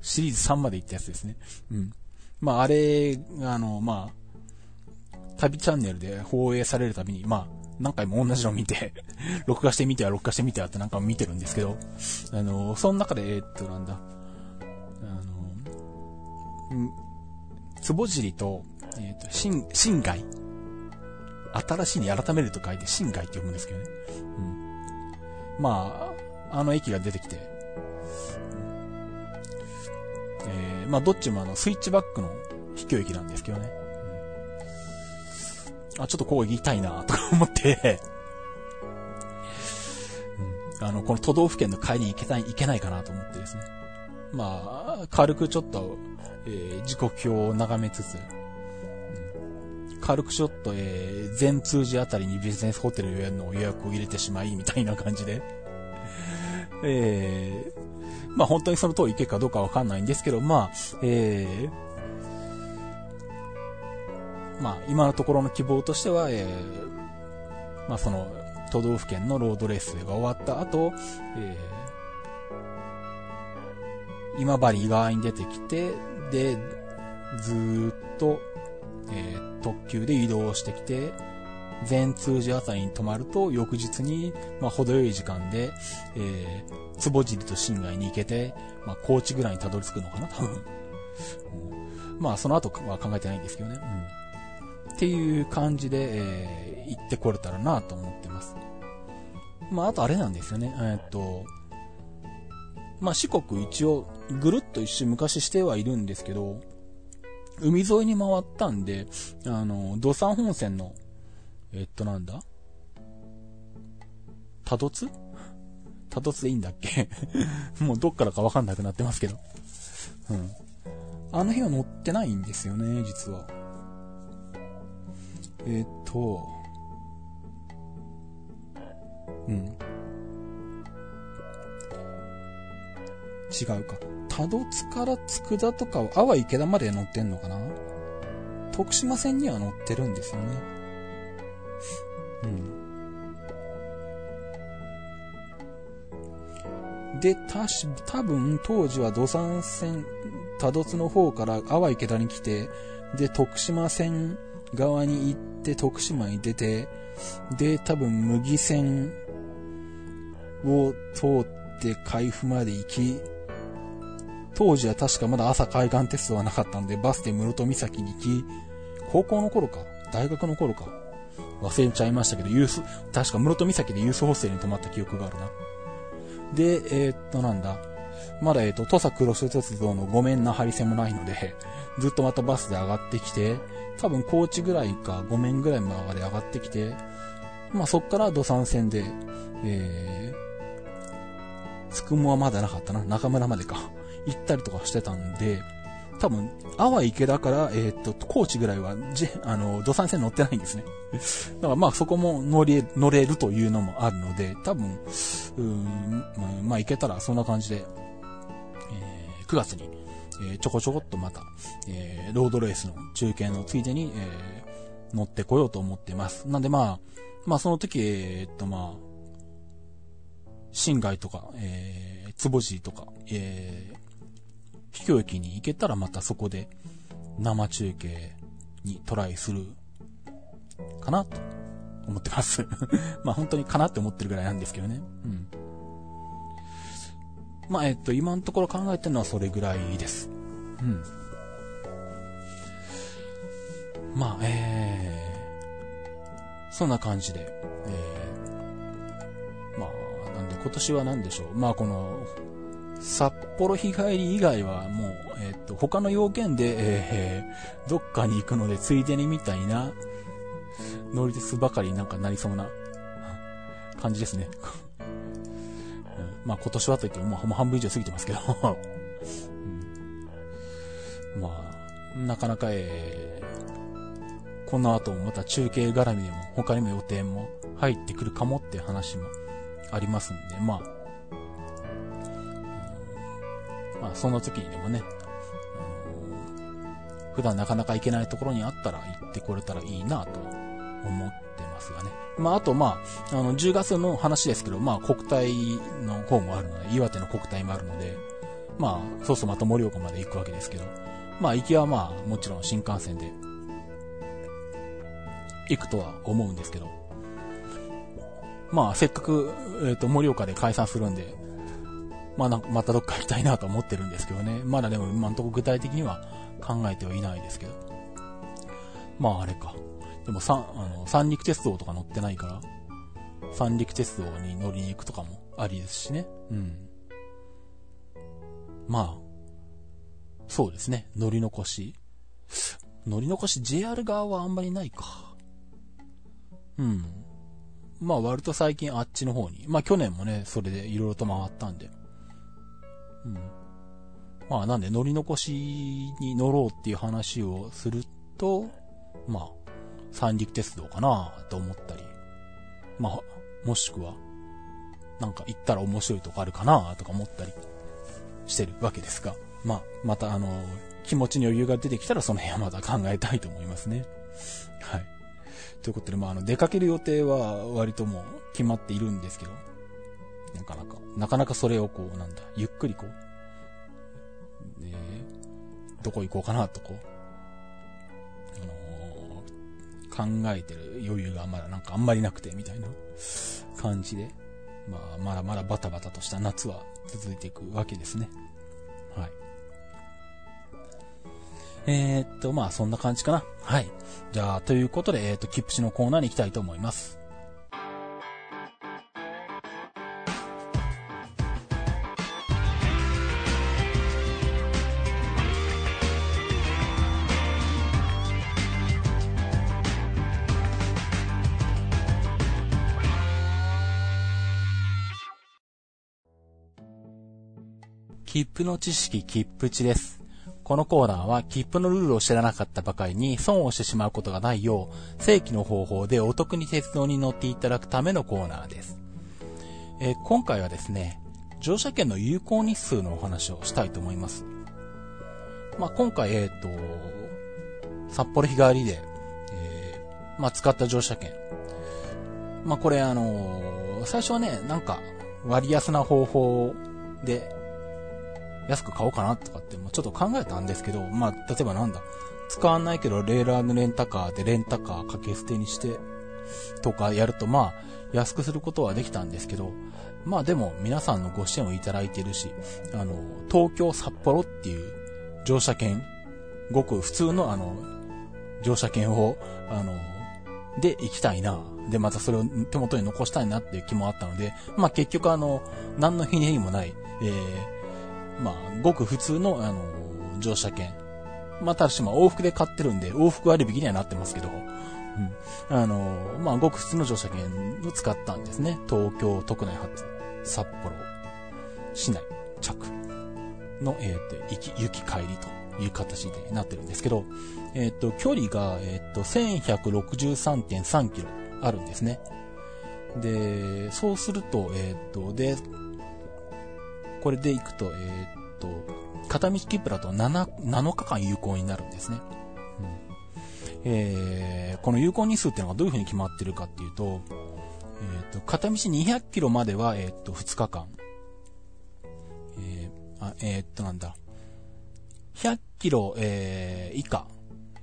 シリーズ3まで行ったやつですね。うん。まあ、あれ、あの、まあ、旅チャンネルで放映されるたびに、まあ、何回も同じの見て 録画してみては、録画してみてはってなんか見てるんですけど、あの、その中で、えー、っと、なんだ、あの、ん、つぼ尻と、えー、っと、新、新外。新しいに改めると書いて、新外って読むんですけどね。うん。まあ、あの駅が出てきて、えー、まあ、どっちもあの、スイッチバックの秘境駅なんですけどね。うん、あ、ちょっとこう言いたいなとか思って。うん、あの、この都道府県の会に行けない、行けないかなと思ってですね。まあ、軽くちょっと、えー、時刻表を眺めつつ、軽くちょっと、えー、全通寺あたりにビジネスホテルの予約を入れてしまい、みたいな感じで、えー、まあ本当にその通り行けかどうかわかんないんですけど、まあ、えー、まあ今のところの希望としては、えー、まあその都道府県のロードレースが終わった後、えー、今治側に出てきて、で、ずーっと、えー、特急で移動してきて、全通寺あたりに泊まると、翌日に、まあ、程よい時間で、えー、坪尻と新街に行けて、まあ、高知ぐらいにたどり着くのかな、多分。うん、まあ、その後は考えてないんですけどね。うん。っていう感じで、えー、行ってこれたらなと思ってます。まあ、あとあれなんですよね。えー、っと、まあ、四国一応、ぐるっと一周昔してはいるんですけど、海沿いに回ったんで、あの、土山本線のえっとなんだ？多度津？多度津でいいんだっけ？もうどっからかわかんなくなってますけど。うん。あの日は乗ってないんですよね、実は。えっと、うん。違うか。多度津から佃とかを、阿波池田まで乗ってんのかな？徳島線には乗ってるんですよね。うん。で、たし、多分、当時は土山線、多度津の方から阿波池田に来て、で、徳島線側に行って徳島に出て、で、多分、麦線を通って海部まで行き、当時は確かまだ朝海岸鉄道はなかったんで、バスで室戸岬に行き、高校の頃か大学の頃か忘れちゃいましたけど、ユース、確か室戸岬でユースホステルに泊まった記憶があるな。で、えー、っと、なんだ。まだ、えー、っと、土佐クロス鉄道のごめんな張り線もないので、ずっとまたバスで上がってきて、多分高知ぐらいか、ごめんぐらいまで上がってきて、まあそっから土山線で、えー、つくもはまだなかったな、中村までか、行ったりとかしてたんで、多分、阿波池だから、えー、っと、高知ぐらいは、じ、あの、土産線乗ってないんですね。だからまあそこも乗れ、乗れるというのもあるので、多分、うん、まあ行けたらそんな感じで、えー、9月に、えー、ちょこちょこっとまた、えー、ロードレースの中継のついでに、えー、乗ってこようと思ってます。なんでまあ、まあその時、えー、っとまあ、新街とか、えー、坪地とか、えー、秘境駅に行けたらまたそこで生中継にトライするかなと思ってます まあ本当にかなって思ってるぐらいなんですけどね。うん。まあえっと今のところ考えてるのはそれぐらいです。うん。まあえー、そんな感じで、えー、まあなんで今年は何でしょう。まあこの札幌日帰り以外はもう、えっ、と、他の要件で、えー、どっかに行くので、ついでにみたいな、乗り鉄ばかりになんかなりそうな感じですね。うん、まあ今年はといってももう半分以上過ぎてますけど。うん、まあ、なかなか、えこの後もまた中継絡みでも他にも予定も入ってくるかもって話もありますんで、まあ、まあその時にでもね、普段なかなか行けないところにあったら行ってこれたらいいなと思ってますがね。まああとまあ、あの10月の話ですけど、まあ国体の方もあるので、岩手の国体もあるので、まあそうそうまた盛岡まで行くわけですけど、まあ行きはまあもちろん新幹線で行くとは思うんですけど、まあ、せっかく、えっ、ー、と、盛岡で解散するんで、まあ、なんか、またどっか行きたいなと思ってるんですけどね。まだでも、今のとこ具体的には考えてはいないですけど。まあ、あれか。でも、三、あの、三陸鉄道とか乗ってないから、三陸鉄道に乗りに行くとかもありですしね。うん。まあ、そうですね。乗り残し。乗り残し JR 側はあんまりないか。うん。まあ割と最近あっちの方に。まあ去年もね、それで色々と回ったんで。うん。まあなんで乗り残しに乗ろうっていう話をすると、まあ、三陸鉄道かなと思ったり。まあ、もしくは、なんか行ったら面白いとこあるかなとか思ったりしてるわけですが。まあ、またあの、気持ちに余裕が出てきたらその辺はまた考えたいと思いますね。はい。ということで、まあ、あの、出かける予定は割ともう決まっているんですけど、なかなか、なかなかそれをこう、なんだ、ゆっくりこう、えどこ行こうかなとこう、あのー、考えてる余裕がまだなんかあんまりなくて、みたいな感じで、まあ、まだまだバタバタとした夏は続いていくわけですね。はい。えー、っと、まあ、そんな感じかな。はい。じゃあ、ということで、えー、っと、キプシのコーナーに行きたいと思います。切符の知識、切符値です。このコーナーは切符のルールを知らなかったばかりに損をしてしまうことがないよう、正規の方法でお得に鉄道に乗っていただくためのコーナーです。え、今回はですね、乗車券の有効日数のお話をしたいと思います。まあ、今回、えっ、ー、と、札幌日帰りで、えー、まあ、使った乗車券。まあ、これあの最初はね、なんか割安な方法で安く買おうかなとかってもちょっと考えたんですけど、まあ、例えばなんだ、使わないけどレーラーのレンタカーでレンタカー掛け捨てにして、とかやるとまあ、安くすることはできたんですけど、まあでも皆さんのご支援をいただいてるし、あの、東京札幌っていう乗車券、ごく普通のあの、乗車券を、あの、で行きたいな。で、またそれを手元に残したいなっていう気もあったので、まあ結局あの、何のひねりもない、えー、まあ、ごく普通の、あの、乗車券。まあ、ただし、まあ、往復で買ってるんで、往復割引にはなってますけど、うん。あの、まあ、ごく普通の乗車券を使ったんですね。東京特内発、札幌、市内、着の、えっ、ー、と、行き、行き帰りという形でなってるんですけど、えっ、ー、と、距離が、えっ、ー、と、1163.3キロあるんですね。で、そうすると、えっ、と、で、これでいくと、えー、っと、片道切符だと 7, 7日間有効になるんですね。うんえー、この有効日数っていうのがどういう風に決まってるかっていうと、えー、っと、片道200キロまでは、えー、っと、2日間。えー、あ、えー、っと、なんだ。100キロ、えー、以下。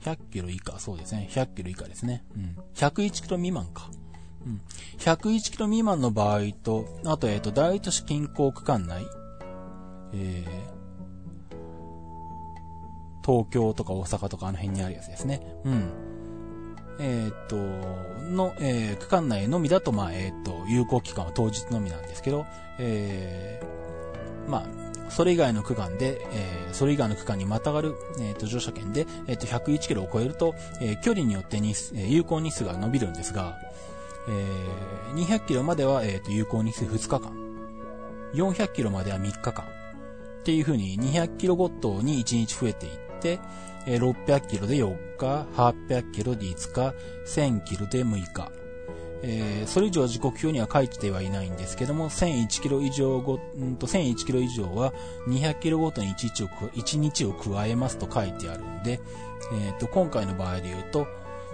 100キロ以下、そうですね。100キロ以下ですね。うん。101キロ未満か。うん。101キロ未満の場合と、あと、えっ、と、大都市近郊区間内。えー、東京とか大阪とかあの辺にあるやつですね。うん。えっ、と、の、えー、区間内のみだと、まあ、えっ、と、有効期間は当日のみなんですけど、えー、まあ、それ以外の区間で、えー、それ以外の区間にまたがる、えっ、と、乗車券で、えっ、と、101キロを超えると、え距離によってに、え有効日数が伸びるんですが、えー200キロまでは、えっ、と、有効日数2日間。400キロまでは3日間。っていう風に200キロごとに1日増えていって、え600キロで4日、800キロで5日、1000キロで6日。えー、それ以上は時刻表には書いてはいないんですけども、1001キロ以上ご、んと1001キロ以上は200キロごとに1日を ,1 日を加えますと書いてあるんで、えっ、ー、と、今回の場合で言うと、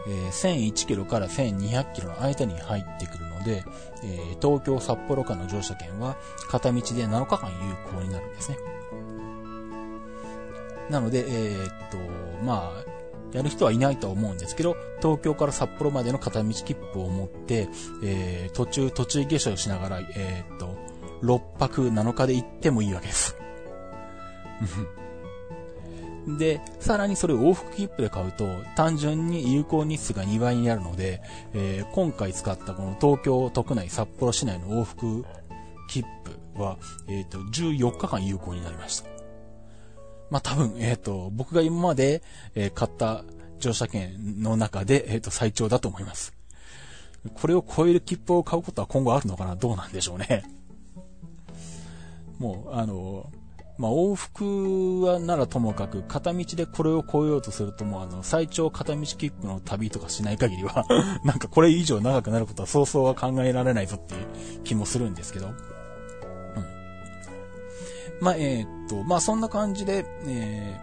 えー、1001キロから1200キロの間に入ってくるので、えー、東京札幌間の乗車券は片道で7日間有効になるんですね。なので、えー、っと、まあ、やる人はいないと思うんですけど、東京から札幌までの片道切符を持って、えー、途中、途中下車をしながら、えー、っと、6泊7日で行ってもいいわけです。で、さらにそれを往復切符で買うと、単純に有効日数が2倍になるので、えー、今回使ったこの東京都内、札幌市内の往復切符は、えっ、ー、と、14日間有効になりました。まあ、多分、えっ、ー、と、僕が今まで、えー、買った乗車券の中で、えっ、と、最長だと思います。これを超える切符を買うことは今後あるのかな？どうなんでしょうね。もう、あの、まあ、往復はならともかく、片道でこれを超えようとするともうあの、最長片道切符の旅とかしない限りは なんかこれ以上長くなることはそうそうは考えられないぞっていう気もするんですけど。まあ、えー、っと、まあ、そんな感じで、え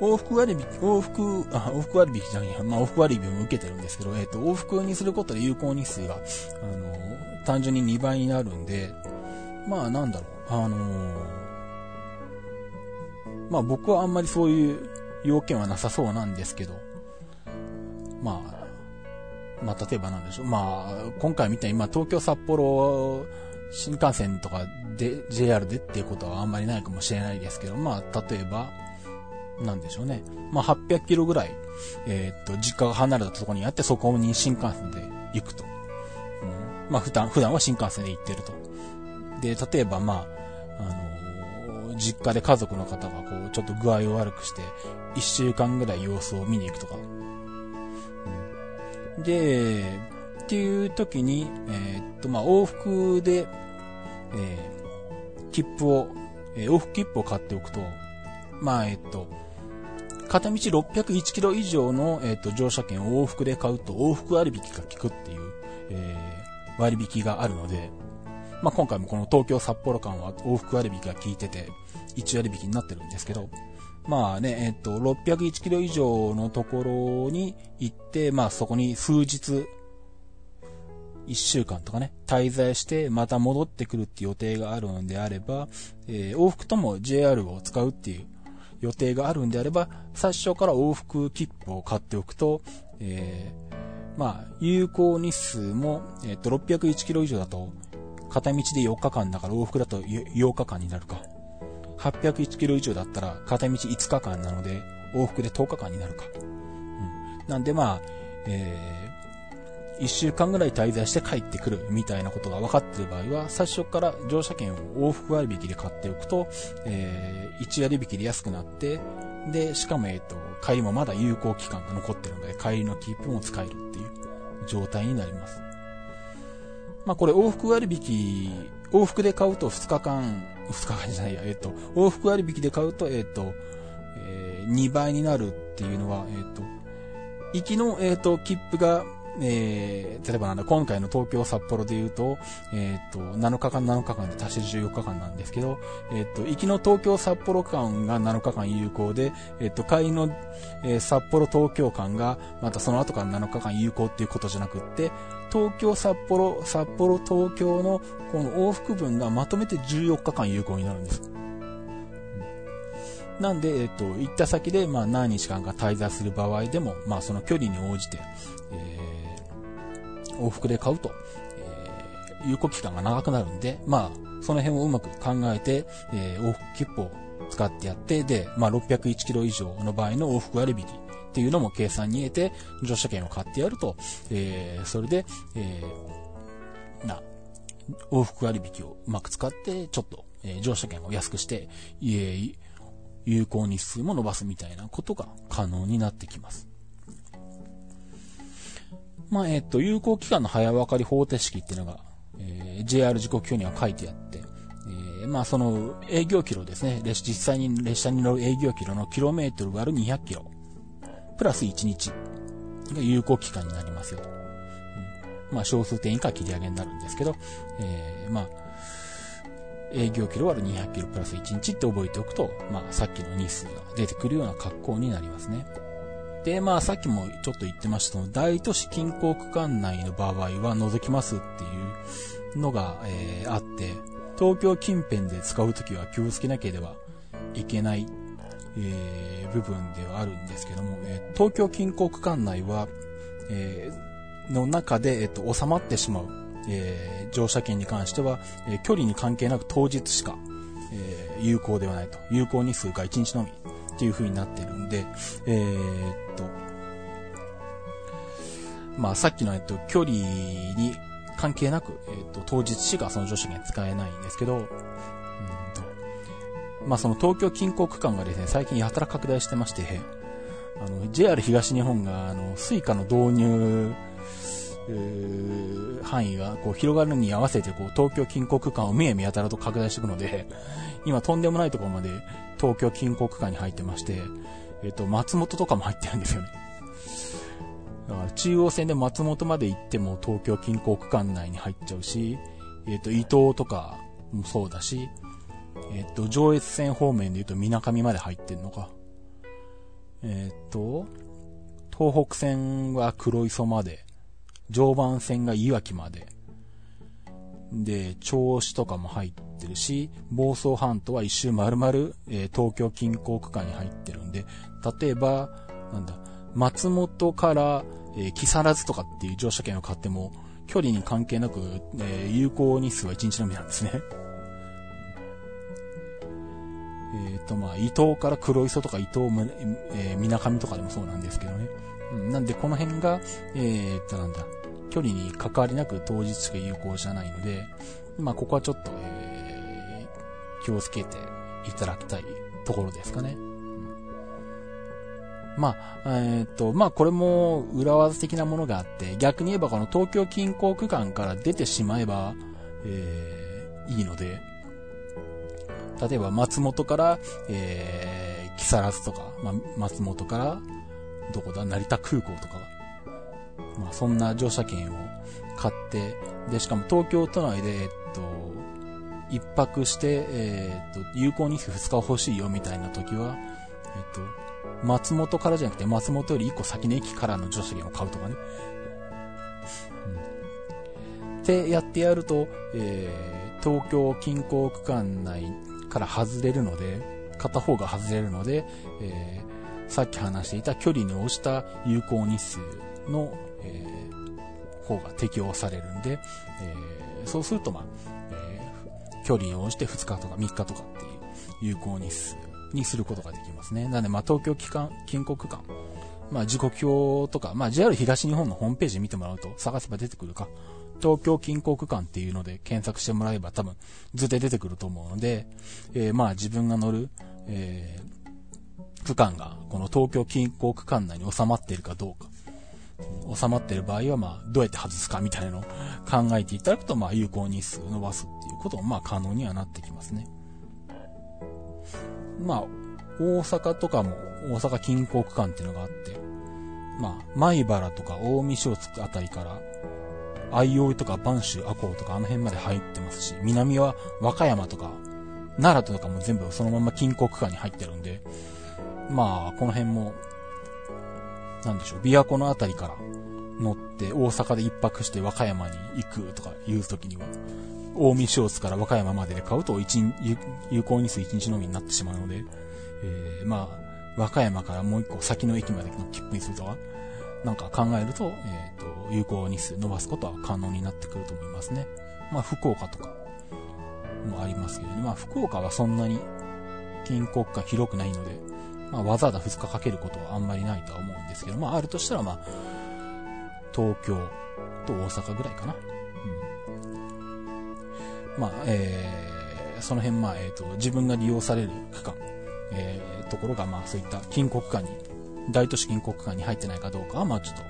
ー、往復割引、往復、あ、往復割引じゃないや、まあ、往復割引も受けてるんですけど、えー、っと、往復にすることで有効日数が、あの、単純に2倍になるんで、まあ、なんだろう、あのまあ僕はあんまりそういう要件はなさそうなんですけど、まあ、まあ例えばなんでしょう。まあ、今回みたいに、まあ東京札幌新幹線とかで JR でっていうことはあんまりないかもしれないですけど、まあ例えば、なんでしょうね。まあ800キロぐらい、えー、っと、実家が離れたところにあって、そこに新幹線で行くと。うん、まあ普段、普段は新幹線で行ってると。で、例えばまあ、あの、実家で家族の方がこう、ちょっと具合を悪くして、一週間ぐらい様子を見に行くとか。うん、で、っていう時に、えー、っと、まあ、往復で、えー、切符を、えー、往復切符を買っておくと、まあ、えっと、片道601キロ以上の、えっと、乗車券を往復で買うと、往復割引が効くっていう、えー、割引があるので、まあ、今回もこの東京札幌間は往復割引が効いてて、1割引になってるんですけど、まあね、えっと、601キロ以上のところに行って、まあそこに数日、1週間とかね、滞在してまた戻ってくるって予定があるのであれば、えー、往復とも JR を使うっていう予定があるんであれば、最初から往復切符を買っておくと、えー、まあ、有効日数も、えっ、と、601キロ以上だと、片道で4日間だから往復だと8日間になるか。801キロ以上だったら片道5日間なので往復で10日間になるか。うん。なんでまあ、えー、1週間ぐらい滞在して帰ってくるみたいなことが分かっている場合は、最初から乗車券を往復割引で買っておくと、えー、1割引で安くなって、で、しかもえっ、と、帰りもまだ有効期間が残ってるので、帰りの切符も使えるっていう状態になります。まあこれ往復割引、往復で買うと2日間、2日間じゃないや、えっ、と、往復割引で買うと、えっ、と、えー、2倍になるっていうのは、えっ、と、行きの、えっ、と、切符がえー、例えばなんだ、今回の東京札幌で言うと、えっ、と、7日間7日間で足して14日間なんですけど、えっ、と、行きの東京札幌間が7日間有効で、えっ、と、帰りの、えー、札幌東京間が、またその後から7日間有効っていうことじゃなくって、東京札幌、札幌東京のこの往復分がまとめて14日間有効になるんです。なんで、えっと、行った先で、まあ、何日間か滞在する場合でも、まあ、その距離に応じて、え往復で買うと、えー、有効期間が長くなるんで、まあ、その辺をうまく考えて、えー、往復切符を使ってやって、で、まあ、601キロ以上の場合の往復割引っていうのも計算に入れて、乗車券を買ってやると、えー、それで、えー、な、往復割引をうまく使って、ちょっと、えー、乗車券を安くして、えー、有効日数も伸ばすみたいなことが可能になってきます。まあ、えっ、と、有効期間の早分かり方程式っていうのが、えー、JR 時刻表には書いてあって、え、まあその営業キロですね。実際に列車に乗る営業キロのキロメートル割る200キロ。プラス1日が有効期間になりますよと。うん、まあ小数点以下切り上げになるんですけど、えー、まあ、営業キロ割る200キロプラス1日って覚えておくと、まあさっきの日数が出てくるような格好になりますね。で、まあさっきもちょっと言ってました大都市近郊区間内の場合は除きますっていうのが、えー、あって、東京近辺で使うときは気をつけなければいけない、えー、部分ではあるんですけども、えー、東京近郊区間内は、えー、の中で、えっ、と、収まってしまう、えー、乗車券に関しては、えー、距離に関係なく当日しか、えー、有効ではないと。有効日数が1日のみっていう風になってるんで、えー、っと、まあさっきのえっと、距離に関係なく、えっと、当日しかその乗車券使えないんですけど、うん、まあその東京近郊区間がですね、最近やたら拡大してまして、あの、JR 東日本が、あの、スイカの導入、範囲がこう広がるに合わせてこう東京近郊区間をむやみやたらと拡大していくので、今とんでもないところまで東京近郊区間に入ってまして、えっ、と、松本とかも入ってるんですよね。だから中央線で松本まで行っても東京近郊区間内に入っちゃうし、えっ、と、伊東とかもそうだし、えっ、と、上越線方面で言うと水上まで入ってんのか。えっ、と、東北線は黒磯まで、常磐線がいわきまで、で、銚子とかも入ってるし、房総半島は一周丸々、えー、東京近郊区間に入ってるんで、例えば、なんだ、松本から、えー、木更津とかっていう乗車券を買っても、距離に関係なく、えー、有効日数は1日のみなんですね。えっ、と、まあ、伊東から黒磯とか伊東、えー、水上とかでもそうなんですけどね。うん、なんで、この辺が、えっと、なんだ、距離に関わりなく当日しか有効じゃないので、まあ、ここはちょっと、えー、気をつけていただきたいところですかね。まあ、えっ、と、まあ、これも裏技的なものがあって、逆に言えばこの東京近郊区間から出てしまえば、えー、いいので、例えば松本から、えー、木更津とか、まあ、松本から、どこだ、成田空港とか、まあ、そんな乗車券を買って、で、しかも東京都内で、えっと、一泊して、えっと、有効日数2日欲しいよみたいな時は、えっと、松本からじゃなくて松本より1個先の駅からの乗車券を買うとかね。うん。ってやってやると、えー、東京近郊区間内から外れるので、片方が外れるので、えー、さっき話していた距離に応じた有効日数のえー、方が適用されるんで、えー、そうすると、まあ、えー、距離に応じて2日とか3日とかっていう有効日数にすることができますね。なので、まあ、東京期間、近国間、まあ、時刻表とか、まあ、JR 東日本のホームページ見てもらうと探せば出てくるか、東京近郊区間っていうので検索してもらえば多分図で出てくると思うので、えー、まあ自分が乗る、えー、区間がこの東京近郊区間内に収まっているかどうか収まってる場合は、まあ、どうやって外すかみたいなのを考えていただくと、まあ、有効日数伸ばすっていうことも、まあ、可能にはなってきますね。まあ、大阪とかも、大阪近郊区間っていうのがあって、まあ、米原とか大見小津あたりから、相生とか播州、赤穂とかあの辺まで入ってますし、南は和歌山とか、奈良とかも全部そのまま近郊区間に入ってるんで、まあ、この辺もなんでしょう、琵琶湖のあたりから乗って大阪で一泊して和歌山に行くとかいう時には、大見小津から和歌山までで買うと一有効日数1日のみになってしまうので、えー、まあ、和歌山からもう一個先の駅までの切符にするとか、なんか考えると、えっ、ー、と、有効日数伸ばすことは可能になってくると思いますね。まあ、福岡とかもありますけどね。まあ、福岡はそんなに近国が広くないので、まあ、わざわざ2日かけることはあんまりないとは思うですけど、まあ、あるとしたら、まあ、東京と大阪ぐらいかな。うん。まあ、えー、その辺、まあ、えっ、ー、と、自分が利用される区間、えー、ところが、まあ、そういった近国間に、大都市近国間に入ってないかどうかは、まあ、ちょっと、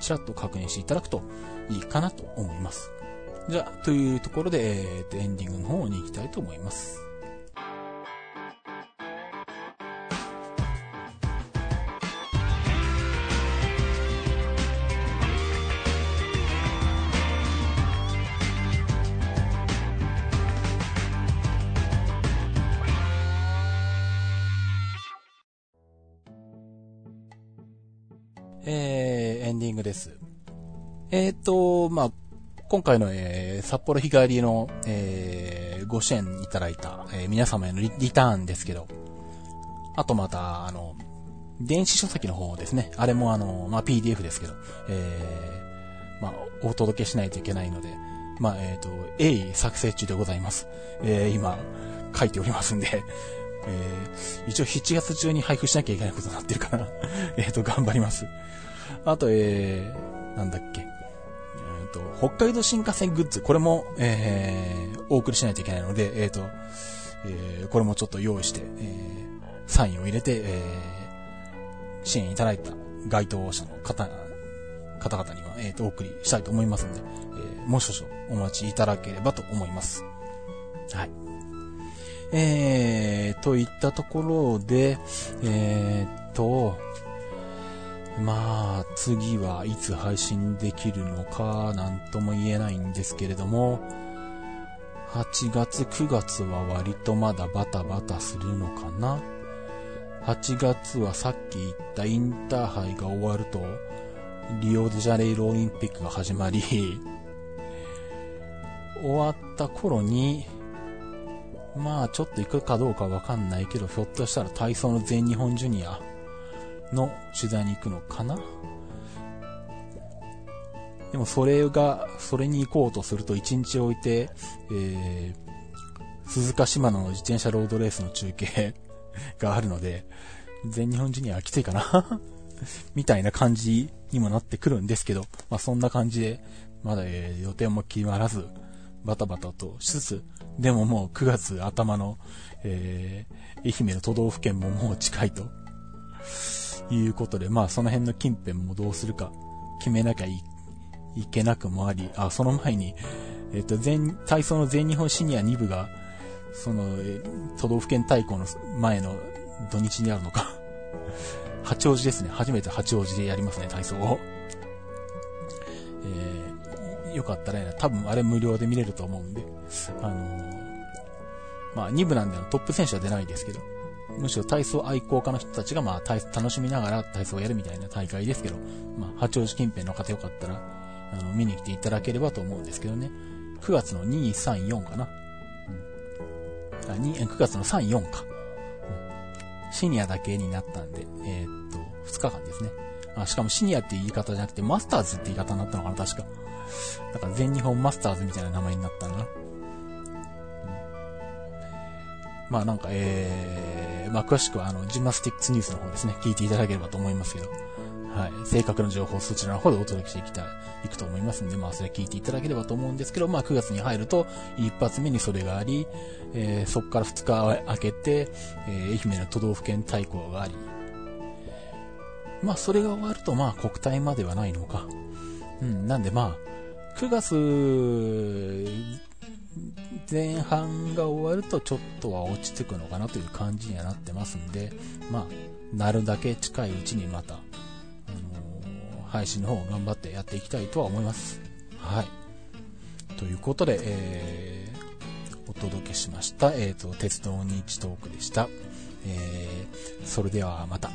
ちらっと確認していただくといいかなと思います。じゃあ、というところで、えー、と、エンディングの方に行きたいと思います。えー、エンディングです。えっ、と、まあ、今回の、えー、札幌日帰りの、えー、ご支援いただいた、えー、皆様へのリターンですけど、あとまた、あの、電子書籍の方ですね。あれもあの、まあ、PDF ですけど、えー、まあ、お届けしないといけないので、まあ、えっ、ー、と、鋭意作成中でございます。えー、今、書いておりますんで、えー、一応7月中に配布しなきゃいけないことになってるから、えっと、頑張ります。あと、えー、なんだっけ。えっ、ー、と、北海道新幹線グッズ、これも、えー、お送りしないといけないので、えっ、ー、と、えー、これもちょっと用意して、えー、サインを入れて、えー、支援いただいた該当者の方、方々には、えっ、ー、と、お送りしたいと思いますので、えー、もう少々お待ちいただければと思います。はい。えー、といったところで、えー、っと、まあ、次はいつ配信できるのか、なんとも言えないんですけれども、8月、9月は割とまだバタバタするのかな。8月はさっき言ったインターハイが終わると、リオデジャネイロオリンピックが始まり、終わった頃に、まあちょっと行くかどうかわかんないけど、ひょっとしたら体操の全日本ジュニアの取材に行くのかな？でもそれが、それに行こうとすると1日置いて、えー、鈴鹿島の自転車ロードレースの中継 があるので、全日本ジュニアはきついかな？みたいな感じにもなってくるんですけど、まあそんな感じで、まだ、えー、予定も決まらず、バタバタとしつつ、でももう9月頭の、えー、愛媛の都道府県ももう近いと。いうことで、まあその辺の近辺もどうするか決めなきゃいけなくもあり、あ、その前に、えっ、ー、と、全、体操の全日本シニア2部が、その、都道府県対抗の前の土日にあるのか八王子ですね。初めて八王子でやりますね、体操を。えー、よかったら多分あれ無料で見れると思うんで、あのー、まあ2部なんでトップ選手は出ないですけど、むしろ体操愛好家の人たちがまあ楽しみながら体操をやるみたいな大会ですけど、まあ八王子近辺の方よかったら、あの、見に来ていただければと思うんですけどね。9月の2、3、4かな。うん。あ、2、9月の3、4か。うん。シニアだけになったんで、えー、っと、2日間ですね。あ、しかもシニアって言い方じゃなくて、マスターズって言い方になったのかな、確か。だか全日本マスターズみたいな名前になったな。まあなんか、えー、まあ詳しくはあの、ジマスティックスニュースの方ですね、聞いていただければと思いますけど、はい。正確な情報そちらの方でお届けしていきたい、いくと思いますんで、まあそれ聞いていただければと思うんですけど、まあ9月に入ると、一発目にそれがあり、えー、そこから2日空けて、えー、愛媛の都道府県対抗があり、まあそれが終わると、まあ国体まではないのか。うん、なんでまあ、9月前半が終わるとちょっとは落ち着くのかなという感じにはなってますんで、まあ、なるだけ近いうちにまた、あのー、配信の方を頑張ってやっていきたいとは思います。はい。ということで、えー、お届けしました、えっ、ー、と、鉄道日トークでした。えー、それではまた。